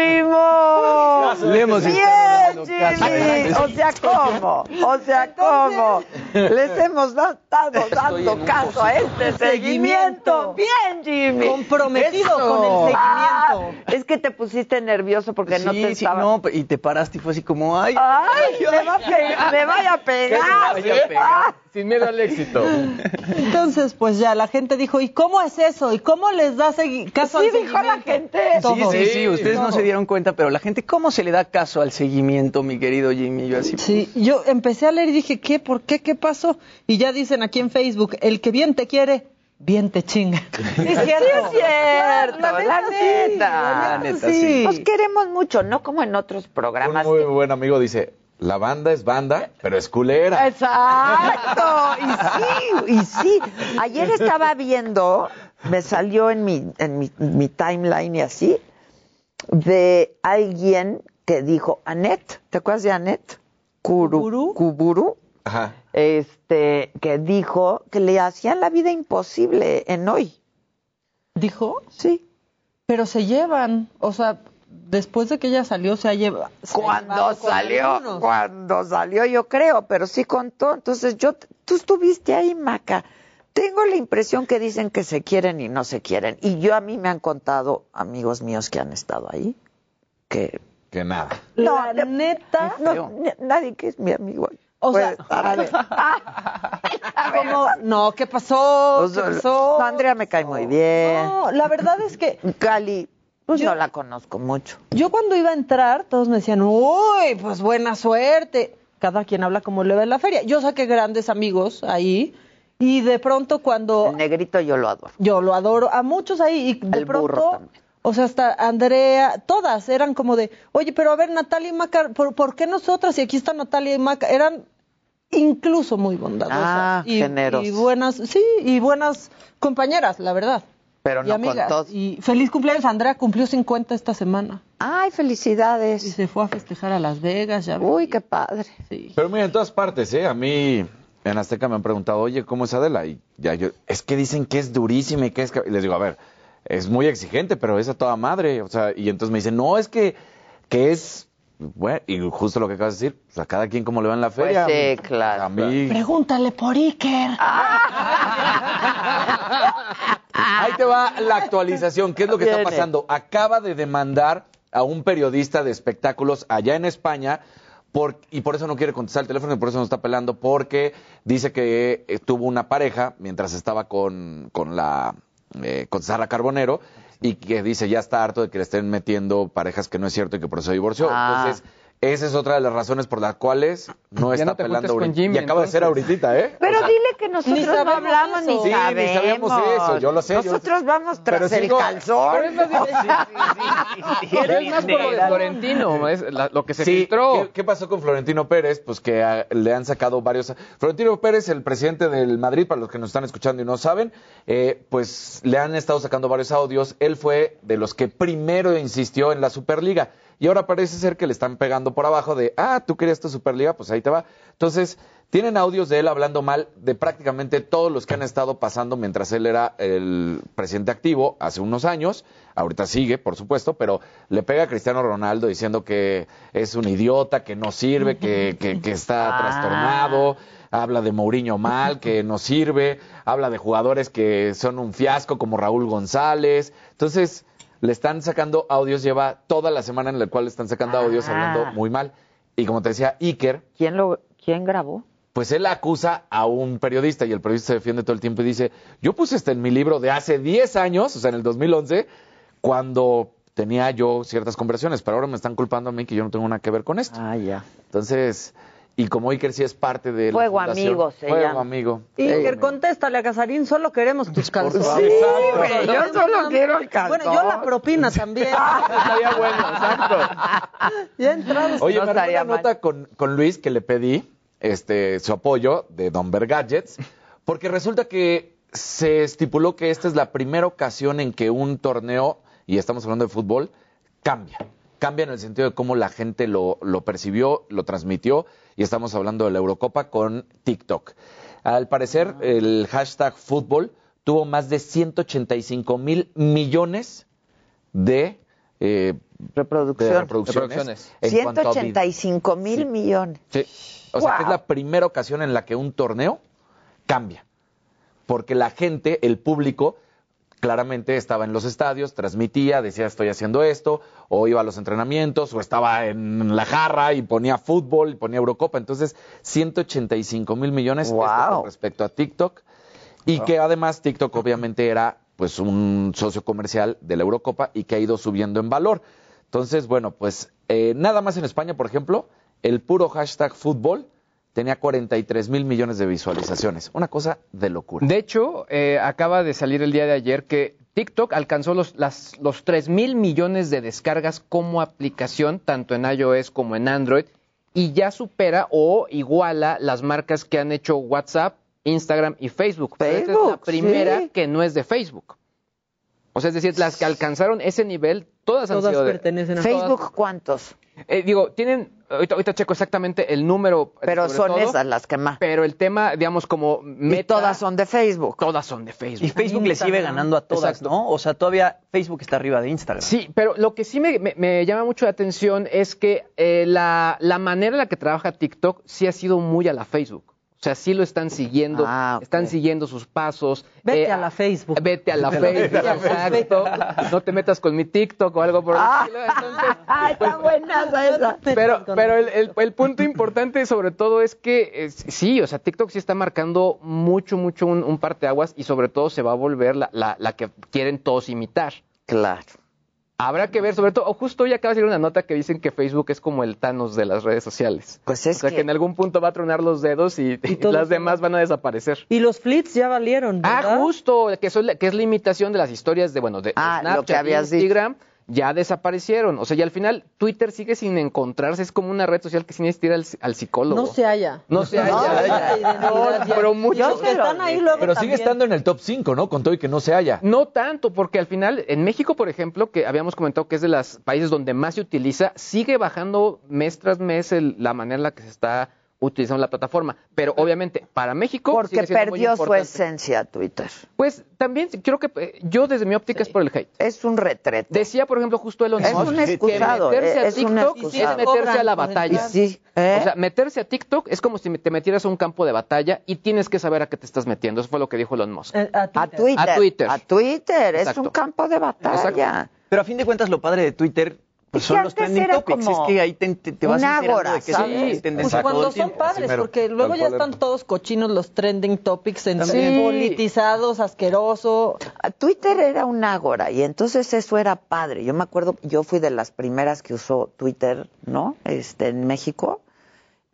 buenísimo! Le hemos Bien, estado dando caso a Jimmy. este. O sea, ¿cómo? O sea, ¿cómo? Les hemos da- estado dando caso a este seguimiento. Bien, Jimmy. Comprometido Eso. con el Ah, seguimiento. es que te pusiste nervioso porque no te sí, estaba... no, y te paraste y fue así como, ay, ¡Ay! Me, va a pegar, me vaya a pegar. vaya a pegar. Sin miedo al éxito. Entonces, pues ya la gente dijo, ¿y cómo es eso? ¿Y cómo les da segui- caso Sí, al dijo la seguimiento? gente. Sí, Todo. sí, sí, ustedes no se dieron cuenta, pero la gente, ¿cómo se le da caso al seguimiento, mi querido Jimmy? Yo así, Sí, yo empecé a leer y dije, ¿qué? ¿Por qué? ¿Qué pasó? Y ya dicen aquí en Facebook, el que bien te quiere, bien te chinga. Sí, es Sí, cierto. es cierto, la neta. sí, La neta, sí. Nos queremos mucho, no como en otros Un programas. muy buen amigo dice, la banda es banda, pero es culera. Exacto, y sí, y sí. Ayer estaba viendo, me salió en mi, en mi, mi timeline y así, de alguien que dijo, Annette, ¿te acuerdas de Annette? Kuru, Kuburu. Kuburu, Ajá. este, que dijo que le hacían la vida imposible en hoy. ¿Dijo? Sí. Pero se llevan, o sea, después de que ella salió, se ha llevado. Cuando salió, cuando salió yo creo, pero sí contó. Entonces yo, tú estuviste ahí, Maca. Tengo la impresión que dicen que se quieren y no se quieren. Y yo a mí me han contado amigos míos que han estado ahí, que Que nada. La de- neta, no, nadie que es mi amigo. O sea, a ver. Ah, ¿cómo? No, ¿qué pasó? ¿Qué pasó? no, Andrea me cae muy bien. No, la verdad es que Cali, pues Yo- no la conozco mucho. yo cuando iba a entrar, todos me decían, uy, pues buena suerte. Cada quien habla como le va en la feria. Yo saqué grandes amigos ahí y de pronto cuando El negrito yo lo adoro. yo lo adoro a muchos ahí y de El burro también. o sea hasta Andrea todas eran como de oye pero a ver Natalia y Maca ¿por, por qué nosotras y aquí está Natalia y Maca eran incluso muy bondadosas Ah, y, y buenas sí y buenas compañeras la verdad Pero y no amigas con todos. y feliz cumpleaños Andrea cumplió 50 esta semana Ay, y felicidades. se fue a festejar a Las Vegas ya Uy, qué padre. sí. Pero mira, en todas partes, ¿eh? A mí en Azteca me han preguntado, oye, ¿cómo es Adela? Y ya yo, es que dicen que es durísima y que es... ca-". Y les digo, a ver, es muy exigente, pero es a toda madre. O sea, y entonces me dicen, no, es que, que es... Bueno, y justo lo que acabas de decir, pues a cada quien como le va en la Pues feria. sí, claro. A mí... pregúntale por Iker Ahí te va la actualización. ¿Qué es lo que está pasando? Acaba de demandar a un periodista de espectáculos allá en España por, y por eso no quiere contestar el teléfono y por eso no está pelando, porque dice que eh, tuvo una pareja mientras estaba con, con la eh, con Sara Carbonero y que dice ya está harto de que le estén metiendo parejas que no es cierto y que por eso divorció. Ah. Entonces, esa es otra de las razones por las cuales no está pelando ahorita. y acaba de ser ahorita, ¿eh? Pero dile que nosotros no hablamos ni sí, sabemos. ni sabíamos eso, yo lo sé. Nosotros vamos tras el calzón. Pero es más, es más por lo de Florentino, es lo que se filtró. ¿qué, pasó con Florentino Pérez? Pues que ah, le han sacado varios... Florentino Pérez, el presidente del Madrid, para los que nos están escuchando y no saben, eh, pues le han estado sacando varios audios. Él fue de los que primero insistió en la Superliga y ahora parece ser que le están pegando por abajo de, ah, tú querías tu Superliga, pues ahí te va. Entonces, tienen audios de él hablando mal de prácticamente todos los que han estado pasando mientras él era el presidente activo hace unos años. Ahorita sigue, por supuesto, pero le pega a Cristiano Ronaldo diciendo que es un idiota, que no sirve, que, que, está ah. trastornado. Habla de Mourinho mal, que no sirve. Habla de jugadores que son un fiasco como Raúl González. Entonces, le están sacando audios, lleva toda la semana en la cual le están sacando audios ah. hablando muy mal. Y como te decía, Iker. ¿Quién, lo, ¿Quién grabó? Pues él acusa a un periodista y el periodista se defiende todo el tiempo y dice, yo puse este en mi libro de hace 10 años, o sea, en el 2011, cuando tenía yo ciertas conversaciones, pero ahora me están culpando a mí que yo no tengo nada que ver con esto. Ah, ya. Entonces, y como Iker sí es parte de Fuego la amigo se Fuego amigo. Iker, contéstale a Casarín, solo queremos tus calzones. Sí, yo solo quiero el calzón. Bueno, yo la propina también. estaría bueno, exacto. Ya entramos. Oye, me una nota con, con Luis que le pedí este su apoyo de Don Gadgets, porque resulta que se estipuló que esta es la primera ocasión en que un torneo, y estamos hablando de fútbol, cambia cambia en el sentido de cómo la gente lo, lo percibió, lo transmitió, y estamos hablando de la Eurocopa con TikTok. Al parecer, el hashtag fútbol tuvo más de 185 mil millones de, eh, reproducciones. 185 mil millones. Sí. O sea, que es la primera ocasión en la que un torneo cambia. Porque la gente, el público, claramente estaba en los estadios, transmitía, decía estoy haciendo esto, o iba a los entrenamientos, o estaba en la jarra y ponía fútbol y ponía Eurocopa. Entonces, 185 mil millones con respecto a TikTok. Y que además TikTok obviamente era pues un socio comercial de la Eurocopa y que ha ido subiendo en valor. Entonces, bueno, pues eh, nada más en España, por ejemplo, el puro hashtag fútbol tenía 43 mil millones de visualizaciones. Una cosa de locura. De hecho, eh, acaba de salir el día de ayer que TikTok alcanzó los, las, los 3 mil millones de descargas como aplicación, tanto en iOS como en Android, y ya supera o iguala las marcas que han hecho WhatsApp, Instagram y Facebook. Facebook es la primera que no es de Facebook. O sea, es decir, las que alcanzaron ese nivel, todas, han sido pertenecen a Facebook, ¿cuántos? Eh, digo, tienen, ahorita, checo exactamente el número. Pero son esas las que más. Pero el tema, digamos, como meta, todas son de Facebook. Todas son de Facebook. Y Facebook le sigue ganando a todas, ¿no? O sea, todavía Facebook está arriba de Instagram. Sí, pero lo que sí me, llama mucho la atención es que eh, la, la manera en la que trabaja TikTok sí ha sido muy a la Facebook. O sea, sí lo están siguiendo, ah, están siguiendo sus pasos. Vete eh, a la Facebook. Vete a la Facebook, exacto. No te metas con mi TikTok o algo por el ah, estilo. Entonces, está pues, buena esa. Pero, pero el, el, punto importante sobre todo es que sí, o sea, TikTok sí está marcando mucho, mucho un, un parteaguas y sobre todo se va a volver la, la, la que quieren todos imitar. Claro. Habrá que ver, sobre todo, justo hoy acaba de salir una nota que dicen que Facebook es como el Thanos de las redes sociales. Pues es o sea, que... en algún punto va a tronar los dedos y, las demás van a desaparecer. Y los flits ya valieron, ah, ¿verdad? Ah, justo, que, que es la imitación de las historias de, bueno, de, ah, Snapchat, Instagram ya desaparecieron. O sea, y al final Twitter sigue sin encontrarse. Es como una red social que sin ir al, al psicólogo. No se halla. No se halla. No, pero muchos que están ahí luego Pero sigue estando en el top 5, ¿no? Con todo y que no se halla. No tanto, porque al final, en México, por ejemplo, que habíamos comentado que es de los países donde más se utiliza, sigue bajando mes tras mes la manera en la que se está utilizamos la plataforma. Pero obviamente para México. Porque perdió su esencia Twitter. Pues también creo que eh, yo desde mi óptica es por el hate. Es un retrete. Decía, por ejemplo, justo Elon Musk un excusado, que meterse a es un TikTok excusado. es meterse a la batalla. Sí, ¿eh? O sea, meterse a TikTok es como si te metieras a un campo de batalla y tienes que saber a qué te estás metiendo. Eso fue lo que dijo Elon Musk. Eh, a, a Twitter. A Twitter. A Twitter. Es Exacto. un campo de batalla. Pero a fin de cuentas lo padre de Twitter pues Es son los trending topics, es que ahí te, te- te vas ágora, de que ¿sabes? son Pues cuando son padres, porque luego ya están todos cochinos los trending topics en Sí. politizados, asqueroso. Twitter era un ágora y entonces eso era padre. Yo me acuerdo, yo fui de las primeras que usó Twitter, ¿no? Este, en México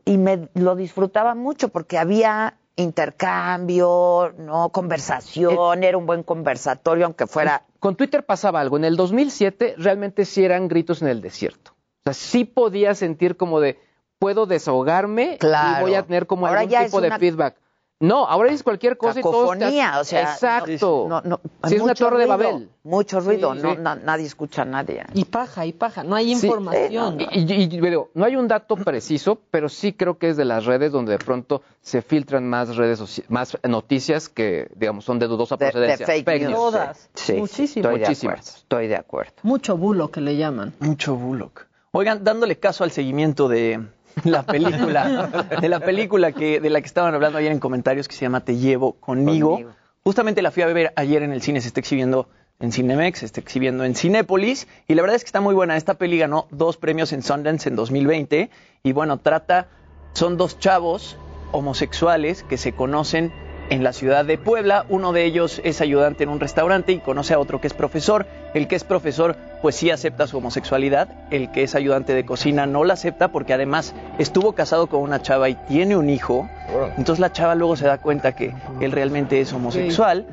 y me lo disfrutaba mucho porque había intercambio, ¿no? Conversación, era un buen conversatorio aunque fuera Con Twitter pasaba algo. En el 2007 realmente sí eran gritos en el desierto. O sea, sí podía sentir como de puedo desahogarme Claro. y voy a tener como Ahora algún tipo de una- feedback. No, ahora es cualquier cosa y todo cacofonía, o sea, exacto. no- no- Sí, es una torre de ruido, Babel. Mucho ruido, Sí, no, sí. na- nadie escucha a nadie. Y paja, y paja. No hay Sí, información. Y, y- y, digo, no hay un dato preciso, pero sí creo que es de las redes donde de pronto se filtran más redes más noticias que digamos son de dudosa De, de procedencia. fake, news. Todas. Sí, Muchísimo. Estoy de Muchísimas. acuerdo. Estoy de acuerdo. Mucho bulo que le llaman. Mucho Bullock. Oigan, dándole caso al seguimiento de la película, de la película que, de la que estaban hablando ayer en comentarios que se llama Te llevo conmigo. Conmigo. Justamente la fui a ver ayer en el cine, se está exhibiendo en Cinemex, se está exhibiendo en Cinépolis y la verdad es que está muy buena. Esta peli ganó dos premios en Sundance en 2020 y bueno, trata, son dos chavos homosexuales que se conocen en la ciudad de Puebla. Uno de ellos es ayudante en un restaurante y conoce a otro que es profesor. El que es profesor, pues sí acepta su homosexualidad. El que es ayudante de cocina no la acepta porque además estuvo casado con una chava y tiene un hijo. Entonces la chava luego se da cuenta que él realmente es homosexual.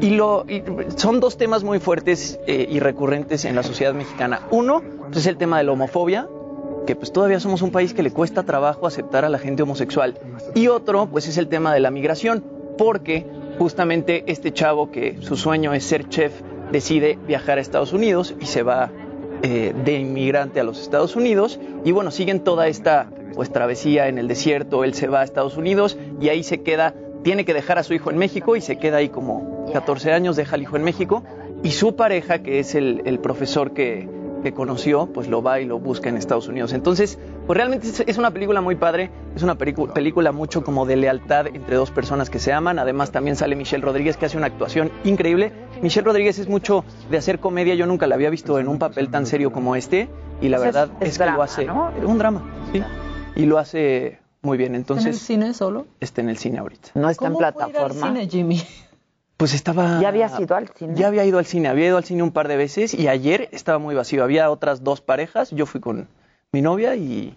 Y, lo, y son dos temas muy fuertes eh, y recurrentes en la sociedad mexicana. Uno pues, es el tema de la homofobia, que pues todavía somos un país que le cuesta trabajo aceptar a la gente homosexual. Y otro, pues es el tema de la migración, porque justamente este chavo que su sueño es ser chef decide viajar a Estados Unidos y se va eh, de inmigrante a los Estados Unidos. Y bueno, siguen toda esta pues travesía en el desierto, él se va a Estados Unidos y ahí se queda, tiene que dejar a su hijo en México y se queda ahí como 14 años, deja al hijo en México. Y su pareja, que es el, el profesor que, que conoció, pues lo va y lo busca en Estados Unidos. Entonces, pues realmente es, una película muy padre, es una película mucho como de lealtad entre dos personas que se aman. Además, también sale Michelle Rodríguez, que hace una actuación increíble. Michelle Rodríguez es mucho de hacer comedia, yo nunca la había visto en un papel tan serio como este, y la Pues es- verdad es es, que drama, lo hace. ¿no? Un drama, sí. Y lo hace muy bien. ¿En el Entonces, cine solo? está en el cine ahorita. No está en ¿Cómo fue ir al plataforma. cine, Jimmy? Pues estaba. ¿Ya habías ido al cine? Ya había ido al cine, había ido al cine un par de veces y ayer estaba muy vacío. Había otras dos parejas, yo fui con mi novia y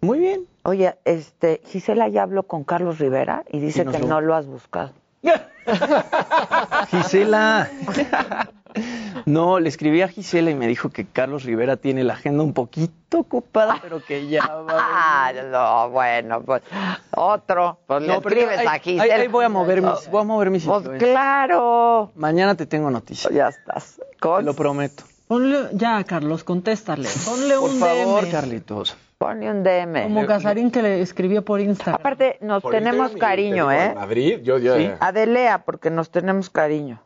muy bien. Oye, este, Gisela ya habló con Carlos Rivera y dice que lo- no lo has buscado. Gisela. No, le escribí a Gisela y me dijo que Carlos Rivera tiene la agenda un poquito ocupada, pero que ya va. Ah, no, bueno, pues otro. Pues le No, escribes ahí- a Gisela. ahí voy a mover mis, voy a mover mis Pues claro. Mañana te tengo noticias. Ya estás. Te lo prometo. Ponle, ya, Carlos, contéstale. Ponle Por un favor, DM. Carlitos. Pone un DM. Como Casarín que le escribió por Instagram. Aparte, nos Por tenemos Instagram cariño, ¿eh? Madrid, yo ya. Sí. Adelea, porque nos tenemos cariño.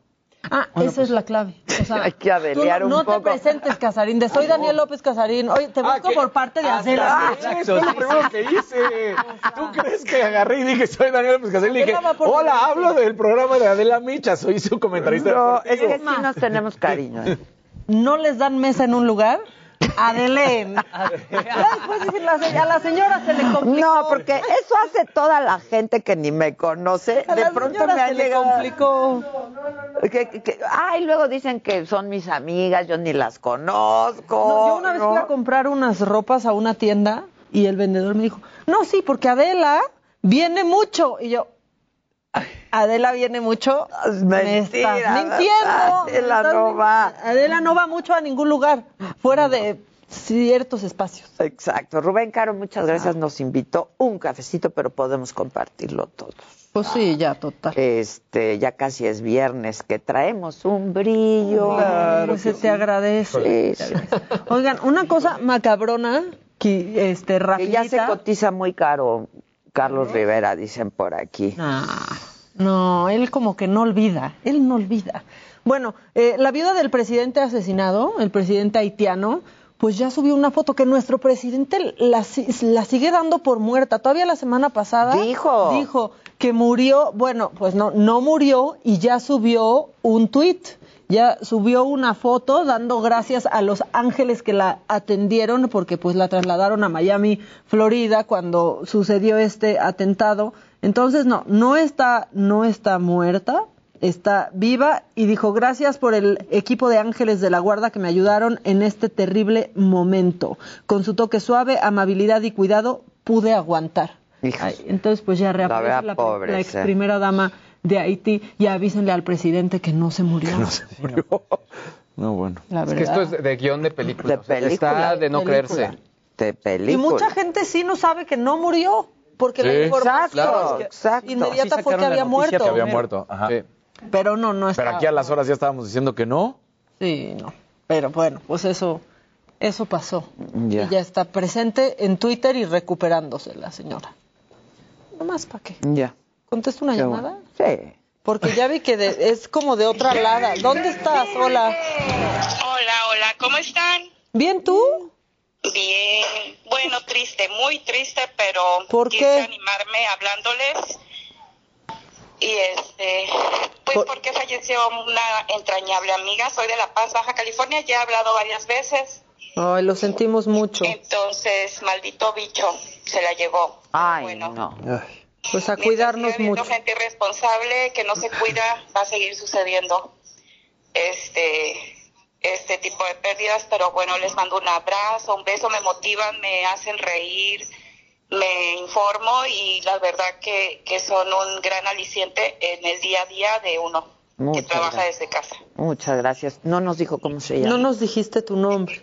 Ah, esa es la clave. O sea, Hay que adelear tú no, un no poco. te presentes, Casarín, de soy Daniel López Casarín. Oye, te Ah, busco ¿qué? por parte de Ah, Adela. sí, Fue lo primero que hice. ¿Tú crees que agarré y dije, soy Daniel López Casel? Y dije, hola, hablo del programa de Adela Micha, soy su comentarista No, es que sí nos tenemos cariño. ¿eh? ¿No les dan mesa en un lugar? Se- a la señora se le complicó. No, porque eso hace toda la gente que ni me conoce. A De la pronto me ha se le llegado. complicó. Que- ay, luego dicen que son mis amigas, yo ni las conozco. No, yo una vez ¿no? fui a comprar unas ropas a una tienda y el vendedor me dijo, no, sí, porque Adela viene mucho. Y yo, Adela viene mucho. Es me mentira, estás mintiendo. Adela me no va. Adela no va mucho a ningún lugar, fuera de ciertos espacios. Exacto. Rubén Caro, muchas gracias. Nos invitó un cafecito, pero podemos compartirlo todos. Pues sí, ya, total. Este, ya casi es viernes, que traemos un brillo. pues se te agradece. Sí, sí. Oigan, una cosa macabrona que este Que ya se cotiza muy caro Carlos Rivera, dicen por aquí. no, él como que no olvida, él no olvida. Bueno, eh, la viuda del presidente asesinado, el presidente haitiano, pues ya subió una foto que nuestro presidente la, la, sigue dando por muerta. Todavía la semana pasada dijo, dijo que murió, bueno, pues no, no murió y ya subió un tuit, ya subió una foto dando gracias a los ángeles que la atendieron porque pues la trasladaron a Miami, Florida, cuando sucedió este atentado. Entonces no, no está, no está muerta, está viva y dijo gracias por el equipo de ángeles de la guarda que me ayudaron en este terrible momento. Con su toque suave, amabilidad y cuidado pude aguantar. entonces pues ya reaparece la, ex primera dama de Haití y avísenle al presidente que no se murió. no se murió. No, bueno. es que esto es de, guion de película. De película. está de no creerse. De película. Y mucha gente sí no sabe que no murió. Porque la información exacto, inmediata fue que había muerto. Que había muerto. Ajá. Pero no, no está. Pero aquí a las horas ya estábamos diciendo que no. Sí, no. Pero bueno, pues eso, eso pasó. Y ya está presente en Twitter y recuperándose la señora. No más para qué. Ya. ¿Contesto una llamada? Sí. Porque ya vi que es como de otra lada. ¿Dónde estás? Hola. Hola, hola, ¿cómo están? Bien, ¿tú? Bien. Bueno, triste, muy triste, pero ¿Por quise animarme hablándoles y este pues porque falleció una entrañable amiga soy de La Paz Baja California ya he hablado varias veces ay lo sentimos mucho entonces maldito bicho se la llevó ay bueno no pues a cuidarnos mucho gente irresponsable que no se cuida va a seguir sucediendo este este tipo de pérdidas pero bueno les mando un abrazo un beso me motivan me hacen reír me informo y la verdad que, que son un gran aliciente en el día a día de uno que trabaja desde casa. Muchas gracias. No nos dijo cómo se llama. No nos dijiste tu nombre.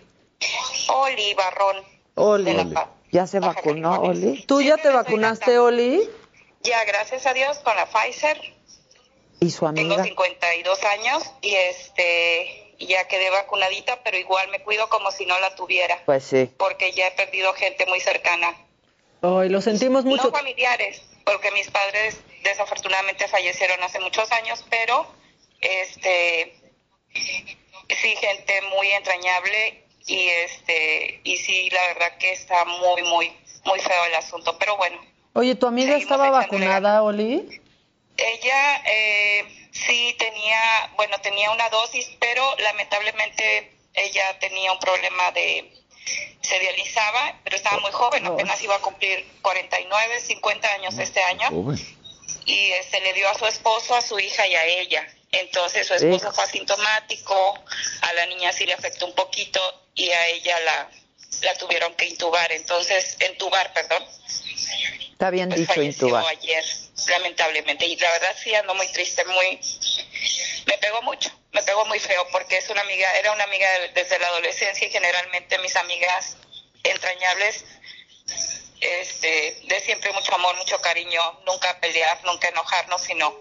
Oli Barrón. Oli. ¿Ya se vacunó, Oli? ¿Tú ya te vacunaste, Oli? Ya, gracias a Dios, con la Pfizer. ¿Y su amiga? Tengo 52 años y este ya quedé vacunadita, pero igual me cuido como si no la tuviera. Pues sí. Porque ya he perdido gente muy cercana. Ay, lo sentimos mucho. No familiares, porque mis padres desafortunadamente fallecieron hace muchos años, pero este sí gente muy entrañable y este y sí la verdad que está muy muy muy feo el asunto, pero bueno. Oye, ¿tu amiga estaba vacunada, Oli? Ella eh, sí tenía, bueno, tenía una dosis, pero lamentablemente ella tenía un problema de se dializaba, pero estaba muy joven, apenas iba a cumplir 49, 50 años este año. Y se este, le dio a su esposo, a su hija y a ella. Entonces su esposo fue asintomático, a la niña sí le afectó un poquito y a ella la, la tuvieron que intubar. Entonces, entubar, perdón. Está bien pues dicho, intubar. ayer, lamentablemente. Y la verdad sí ando muy triste, muy... Me pegó mucho me pegó muy feo porque es una amiga, era una amiga desde la adolescencia y generalmente mis amigas entrañables, este, de siempre mucho amor, mucho cariño, nunca pelear, nunca enojarnos, sino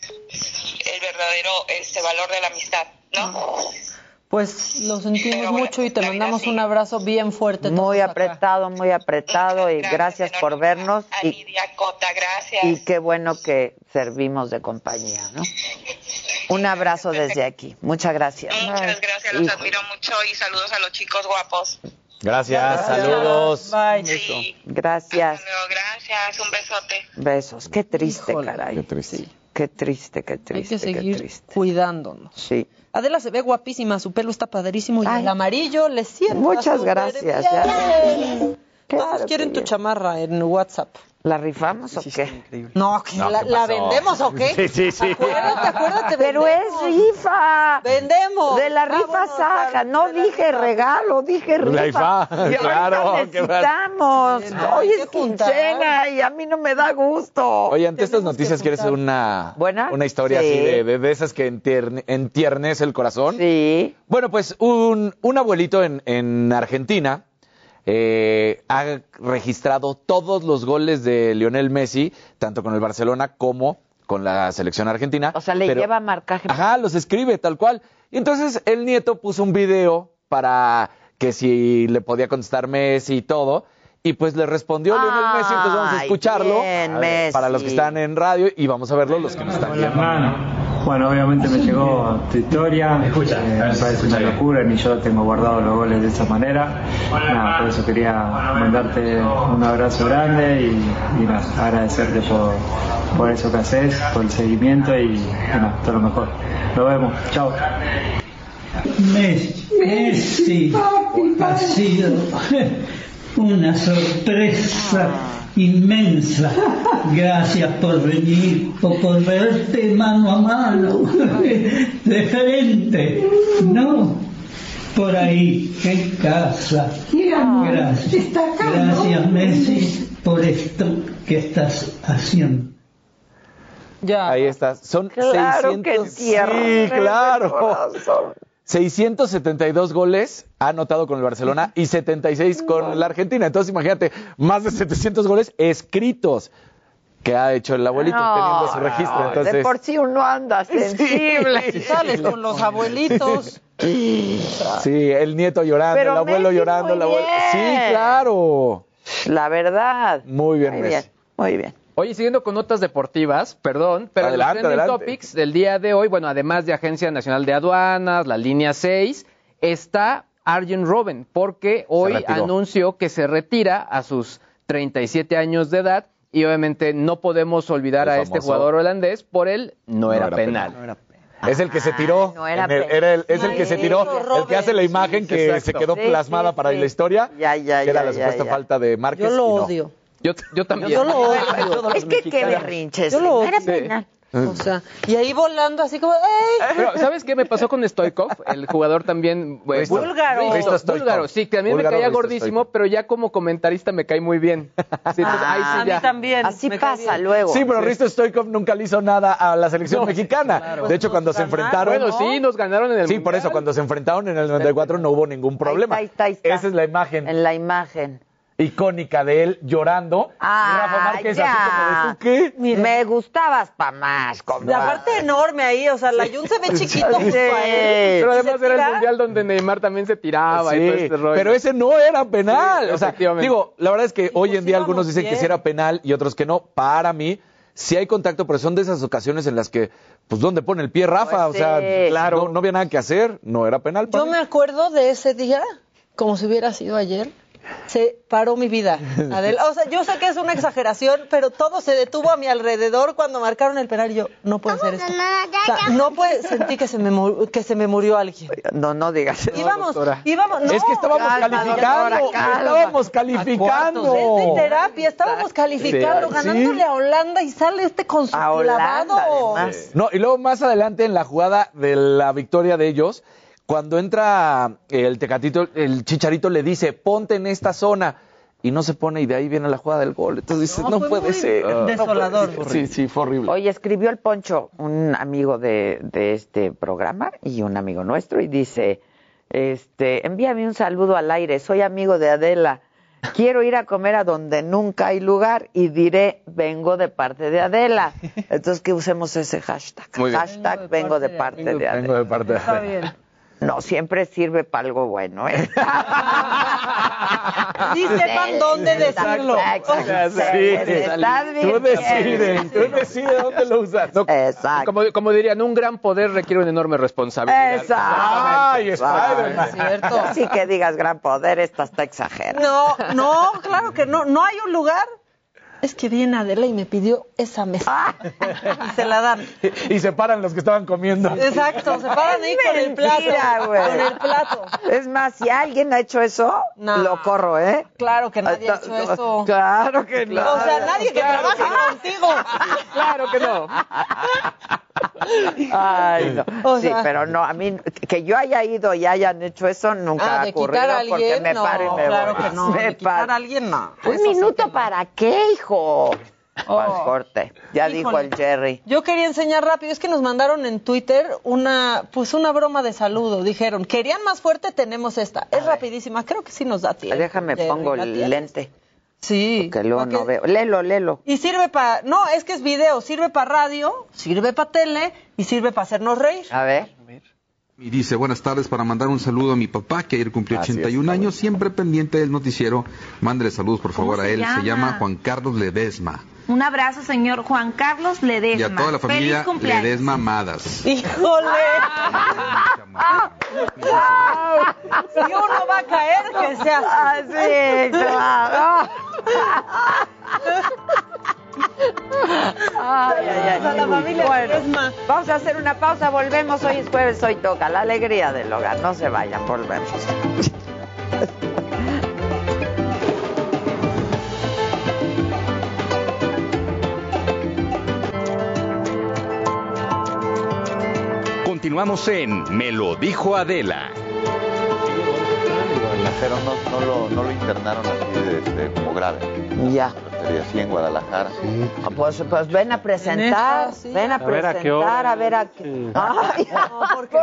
el verdadero este valor de la amistad, ¿no? Pues lo sentimos mucho y te mandamos un abrazo bien fuerte. Muy apretado, muy apretado y gracias, por vernos. Y, gracias. Y qué bueno que servimos de compañía, ¿no? Un abrazo desde aquí. Muchas gracias. Muchas gracias, los admiro mucho y saludos a los chicos guapos. Gracias, saludos. Bye. Gracias. gracias, un besote. Besos. Qué triste, caray. Qué triste. Qué triste, qué triste. Hay que seguir cuidándonos. Sí. Adela se ve guapísima, su pelo está padrísimo y el amarillo le sienta. Muchas gracias. Todos quieren tu chamarra en WhatsApp. ¿La rifamos o qué? No, la, vendemos o qué? Sí, sí, sí. Acuérdate, acuérdate. Pero es rifa. Vendemos. De la rifa saca. No dije regalo, dije rifa. Rifa, claro. necesitamos. Hoy es quincena y a mí no me da gusto. Oye, ante estas noticias, ¿quieres una, ¿Buena? una historia así de, de, esas que entierne, entiernece el corazón? Sí. Bueno, pues un, un abuelito en, en Argentina eh, ha registrado todos los goles de Lionel Messi, tanto con el Barcelona como con la selección argentina. O sea, le lleva marcaje. Ajá, los escribe tal cual. Y entonces el nieto puso un video para que si le podía contestar Messi y todo. Y pues le respondió Lionel Messi, entonces vamos a escucharlo para los que están en radio y vamos a verlo los que no están viendo. Bueno, obviamente me llegó tu historia, eh, me parece una locura, ni yo tengo guardado los goles de esa manera. Nada, por eso quería mandarte un abrazo grande y, nada, agradecerte por, por eso que haces, por el seguimiento y, nada, todo lo mejor. Nos vemos, chao. Messi, Messi ha sido una sorpresa inmensa. Gracias por venir o por verte mano a mano, de frente, no por ahí, en casa. Gracias. Gracias, Messi, por esto que estás haciendo. Ya. Ahí estás. Son claro 600. sí, claro. 672 goles ha anotado con el Barcelona y 76 con la Argentina. Entonces, imagínate, más de 700 goles escritos que ha hecho el abuelito teniendo su registro. Entonces... De por sí uno anda sensible. Sales con los abuelitos. Sí, el nieto llorando, el abuelo llorando, el abuelo. Sí, claro. La verdad. Muy bien, Muy bien, muy bien. Oye, siguiendo con notas deportivas, perdón, pero Adelante, los trending adelante. topics del día de hoy, bueno, además de Agencia Nacional de Aduanas, la línea 6, está Arjen Robben, porque hoy anunció que se retira a sus 37 años de edad y obviamente no podemos olvidar El a este jugador holandés por el no, No era, era penal. penal. Es el que se tiró. no era el- penal. era el- es el que se tiró, el que hace la imagen que Exacto. se quedó plasmada sí, para sí. la historia, Ya, ya, que era la ya, supuesta ya. falta de Márquez. Yo lo y no. odio. Yo, yo también. Yo lo odio. Es que qué berrinches. Yo lo odio. penal. O sea, y ahí volando así como, ¡ey! Pero, ¿sabes qué me pasó con Stoikov? El jugador también... eh, Risto. Búlgaro. Risto, Risto Stoikov. búlgaro, sí, que también Búlgaro me caía gordísimo, pero ya como comentarista me cae muy bien. Sí, entonces, ahí Ah, a sí mí ya. también. Así pasa luego. Sí, pero Risto Stoikov nunca le hizo nada a la selección No, mexicana. claro. De hecho, Pues cuando se enfrentaron... Bueno, sí, nos ganaron en el Sí, por Mundial. eso, cuando se enfrentaron en el 94 no hubo ningún problema. Ahí está, ahí está, ahí está. Esa es la imagen En la imagen. Icónica de él llorando. Ah, y Rafa Márquez ya. así como de, ¿tú qué? Me gustabas pa' más, compadre. aparte enorme ahí, o sea, la Jun se ve chiquito Sí. Pero ¿Se además era tira? el mundial donde Neymar también se tiraba y todo Sí, este rollo. pero ese no era penal. Sí, o sea, efectivamente. digo, la verdad es que hoy en pues día íbamos algunos dicen que sí era penal y otros que no. Para mí, sí hay contacto, pero son de esas ocasiones en las que, pues, ¿dónde pone el pie Rafa? Pues o sea, sí. claro, no, no había nada que hacer, no era penal. para Yo mí. me acuerdo de ese día como si hubiera sido ayer. Se paró mi vida. Adela. O sea, yo sé que es una exageración, pero todo se detuvo a mi alrededor cuando marcaron el penal y yo, no puede ser esto. O sea, no puede, sentí que se me, mu- que se me murió alguien. No, no digas eso. Íbamos, doctora. íbamos, no. es que estábamos calma, calificando, doctora, calma. estábamos calificando. Es de terapia, estábamos calificando, Sí. ganándole a Holanda y sale este con su A Holanda. No, y luego más adelante en la jugada de la victoria de ellos, cuando entra el Tecatito, el Chicharito le dice, ponte en esta zona. Y no se pone y de ahí viene la jugada del gol. Entonces dices, No, no, puede ser. no puede desolador. ser. Sí, sí, fue horrible. Oye, escribió el Poncho, un amigo de, de este programa y un amigo nuestro, y dice, este, envíame un saludo al aire, soy amigo de Adela. Quiero ir a comer a donde nunca hay lugar y diré, vengo de parte de Adela. Entonces que usemos ese hashtag. Muy bien. Hashtag vengo de parte de Adela. Vengo de parte de Está bien. No, siempre sirve para algo bueno, ¿eh? Sí sepan dónde decirlo. Exacto. Sí, Estás tú bien. decides, tú decides dónde lo usas. No, Exacto. Como, como dirían, un gran poder requiere una enorme responsabilidad. Exacto. Ay. Es cierto. Así que digas gran poder, esta está exagerada. No, no, claro que no. No hay un lugar. Es que viene Adela y me pidió esa mesa. Y se la dan. Y se paran los que estaban comiendo. Exacto, se paran ahí con el plato. Con el plato. Es más, si alguien ha hecho eso, No. lo corro, ¿eh? Claro que nadie ha hecho eso. Claro que no. O sea, nadie que trabaje contigo. Claro que no. Ay, no. O sí, sea- pero no, a mí, que yo haya ido y hayan hecho eso, nunca Ah, ha ocurrido porque me no, paro y me claro voy. que no. Me De quitar a alguien, no. Un Eso sí minuto para qué, hijo. Oh. corte. Ya dijo el Jerry. Yo quería enseñar rápido, es que nos mandaron en Twitter una, pues una broma de saludo. Dijeron, ¿querían más fuerte? Tenemos esta. Es rapidísima, creo que sí nos da tiempo. Déjame Jerry, pongo ¿la el lente, Sí. que luego porque- no veo. Léelo, léelo. Y sirve para, no, es que es video, sirve para radio, sirve para tele y sirve para hacernos reír. A ver. Y dice, buenas tardes, para mandar un saludo a mi papá, que ayer cumplió 81 años, siempre pendiente del noticiero. Mándele saludos, por favor, a él. Se llama Juan Carlos Ledesma. Un abrazo, señor Juan Carlos Ledesma. Y a toda la familia Ledesma Amadas. ¡Híjole! si uno va a caer, que sea así. claro. Ay, ay, ay. la familia bueno, Ledesma. vamos a hacer una pausa, volvemos. Hoy es jueves, hoy toca la alegría del hogar. No se vayan, volvemos. Continuamos en Me lo dijo Adela. Pero no, no, lo, no lo internaron así de, de, como grave. Ya. Sería así en Guadalajara. Ah, Pues, pues ven a presentar, sí. ven a, A ver, ¿a qué presentar, hora? a ver a qué. Ay, ¿por qué?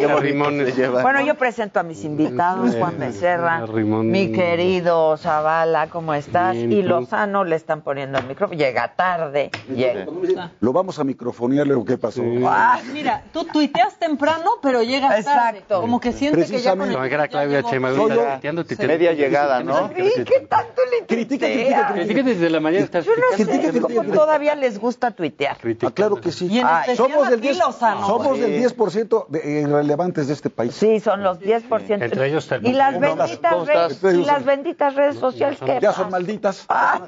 Qué bonito se lleva. Bueno, yo presento a mis invitados, Juan Becerra, mi querido Zavala, ¿cómo estás? Bien, y. Lozano le están poniendo el micrófono, llega tarde, llega. Lo vamos a microfonear, luego qué pasó. Ah, Mira, tú tuiteas temprano, pero llegas tarde. Exacto. Como que siente que ya con Precisamente. el que era Claudia yo. tuiteando. Media llegada, ¿no? Sí, ¿qué tanto le Critica, critica, Critica desde la mañana. Estás Yo no sé Critica, cómo critica. todavía les gusta tuitear. Ah, claro que sí. Y en Ay, especial Somos del aquí 10, Lozano. somos Sí. del 10% de irrelevantes de este país. Sí, son los 10%. Entre ellos está el y las benditas ¿Cómo redes, y las benditas redes sociales que Ya son malditas.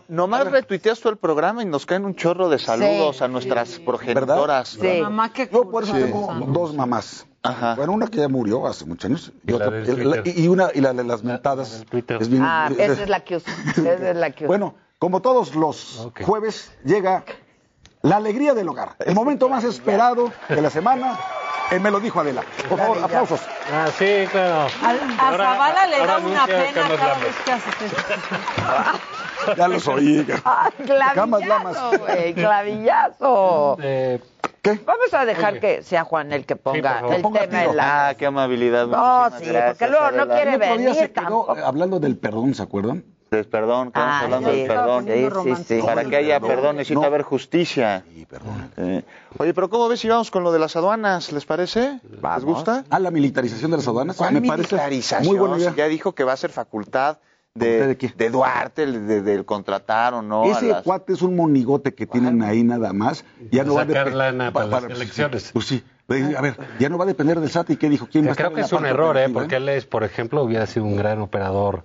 Nomás retuiteas tú el programa y nos caen un chorro de saludos Sí. a nuestras progenitoras. Sí. Mamá, qué Yo por eso tengo dos mamás. Ajá. Bueno, una que ya murió hace muchos años y, Y la otra- y la- Twitter. y una y la de las mentadas. Es bien- Ah, esa es la que uso. Esa es la que uso. Bueno, como todos los jueves llega la alegría del hogar, el momento más esperado de la semana. Él me lo dijo Adela. Por favor, aplausos. Ah, sí, claro. Al- A Ahora- Zavala le da una pena Carlos cada vez que hace esto. Ya los oí. Ah, clavillazo, güey, clavillazo. Eh, ¿Qué? Vamos a dejar Oye. que sea Juan el que ponga favor. el Ponga tema tiro. de la... Ah, qué amabilidad. No, sí, gracias, porque luego no quiere El otro día venir se quedó eh, hablando del perdón, ¿se acuerdan? Del perdón, estamos Ah, hablando sí, del perdón. sí, sí, sí. Para que haya Perdón. perdón necesita No. haber justicia. Sí, perdón. Eh, Oye, pero ¿cómo ves si vamos con lo de las aduanas? ¿Les parece? Vamos. ¿Les gusta? A la militarización de las aduanas. ¿Cuál me parece militarización? muy buena idea. Si ya dijo que va a ser facultad de, ¿De qué? de Duarte, de, del contratar o no. Ese las- cuate es un monigote que tienen ahí nada más. Ya no va a Sacar depe- lana para pa- las elecciones. Pues sí. A ver, ya no va a depender del SAT y qué dijo. ¿Quién va a creo que en es un error, ¿eh? Porque él es, por ejemplo, hubiera sido un gran operador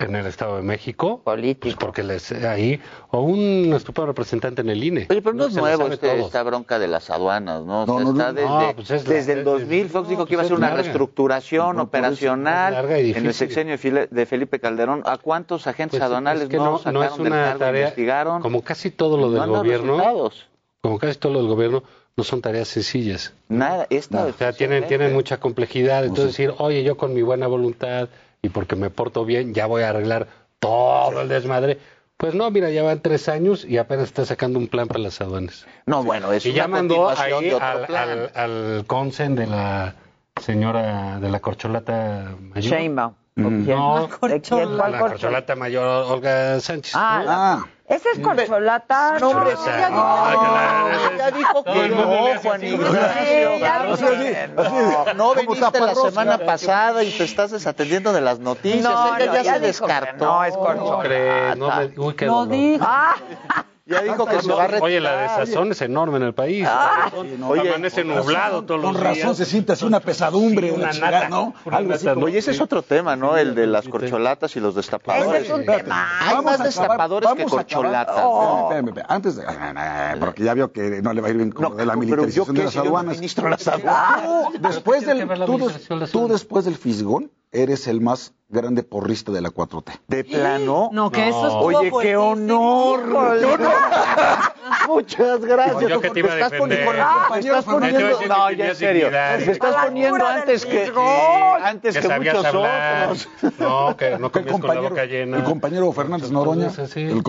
en el Estado de México. Político. Pues porque él es ahí. O un estupendo representante en el INE. Oye, pero no, es nuevo este- esta bronca de las aduanas, ¿no? O No, sea, no, está no. desde, No, pues es la- desde el es- 2000, Fox dijo que iba a pues ser es una larga. reestructuración eso, operacional es larga y en el sexenio de Felipe Calderón. ¿A cuántos agentes Pues, aduanales es que no, no, sacaron no es del una cargo, tarea. investigaron? Como casi todo lo del gobierno. resultados. Como casi todo lo del gobierno, no son tareas sencillas. Nada, esta O sea, tienen, tienen mucha complejidad. Entonces decir, oye, yo con mi buena voluntad y porque me porto bien, ya voy a arreglar todo el desmadre. Pues no, mira, ya van tres años y apenas está sacando un plan para las aduanas. No, bueno, es y ya una mandó continuación ahí de otro al, plan. al, al consen de la señora de la corcholata mayor. Sheinbaum. Mm. No. ¿Cuál la corcholata? corcholata mayor Olga Sánchez. Ah, ¿no? la- esa es corcholata. No, hombre, no, sí, ya Ah, dijo- claro. Ya dijo que no, Juan Ignacio. No, dijo que no. no, no Como viniste la semana pasada y te estás desatendiendo de las noticias. No, Ella no, ya, ya se descartó. no, es ¿Cómo corcholata. crees? No uy, qué Lo dijo. Ah, Ya dijo que se va a retirar. Oye, la desazón es enorme en el país. Oye, Amanece Con razón- nublado todos los Con razón se siente así una pesadumbre, Sí, una una chingada, ¿no? una Algo así nata, como- Oye, ese es otro tema, ¿no? El de las corcholatas y los ese destapadores. es un Espérate. tema. Hay Vamos más acabar- destapadores que corcholatas. Espérame, espérame, espérame. Antes de. ah, Porque ya veo que no le va a ir bien con No, de la pero militarización yo de las no aduanas. administro las aduanas. Después del, tú, de después del Fisgón, eres el más grande porrista de la 4T. De plano. No, que eso estuvo Oye, qué honor. No, no. Muchas gracias. Yo que te iba a Me estás Ah, estás poniendo- Yo te No, ya en serio. Me estás poniendo antes que antes que, muchos hablar. otros. No, que no El comías con la compañero, boca llena. el compañero Fernández Noroña.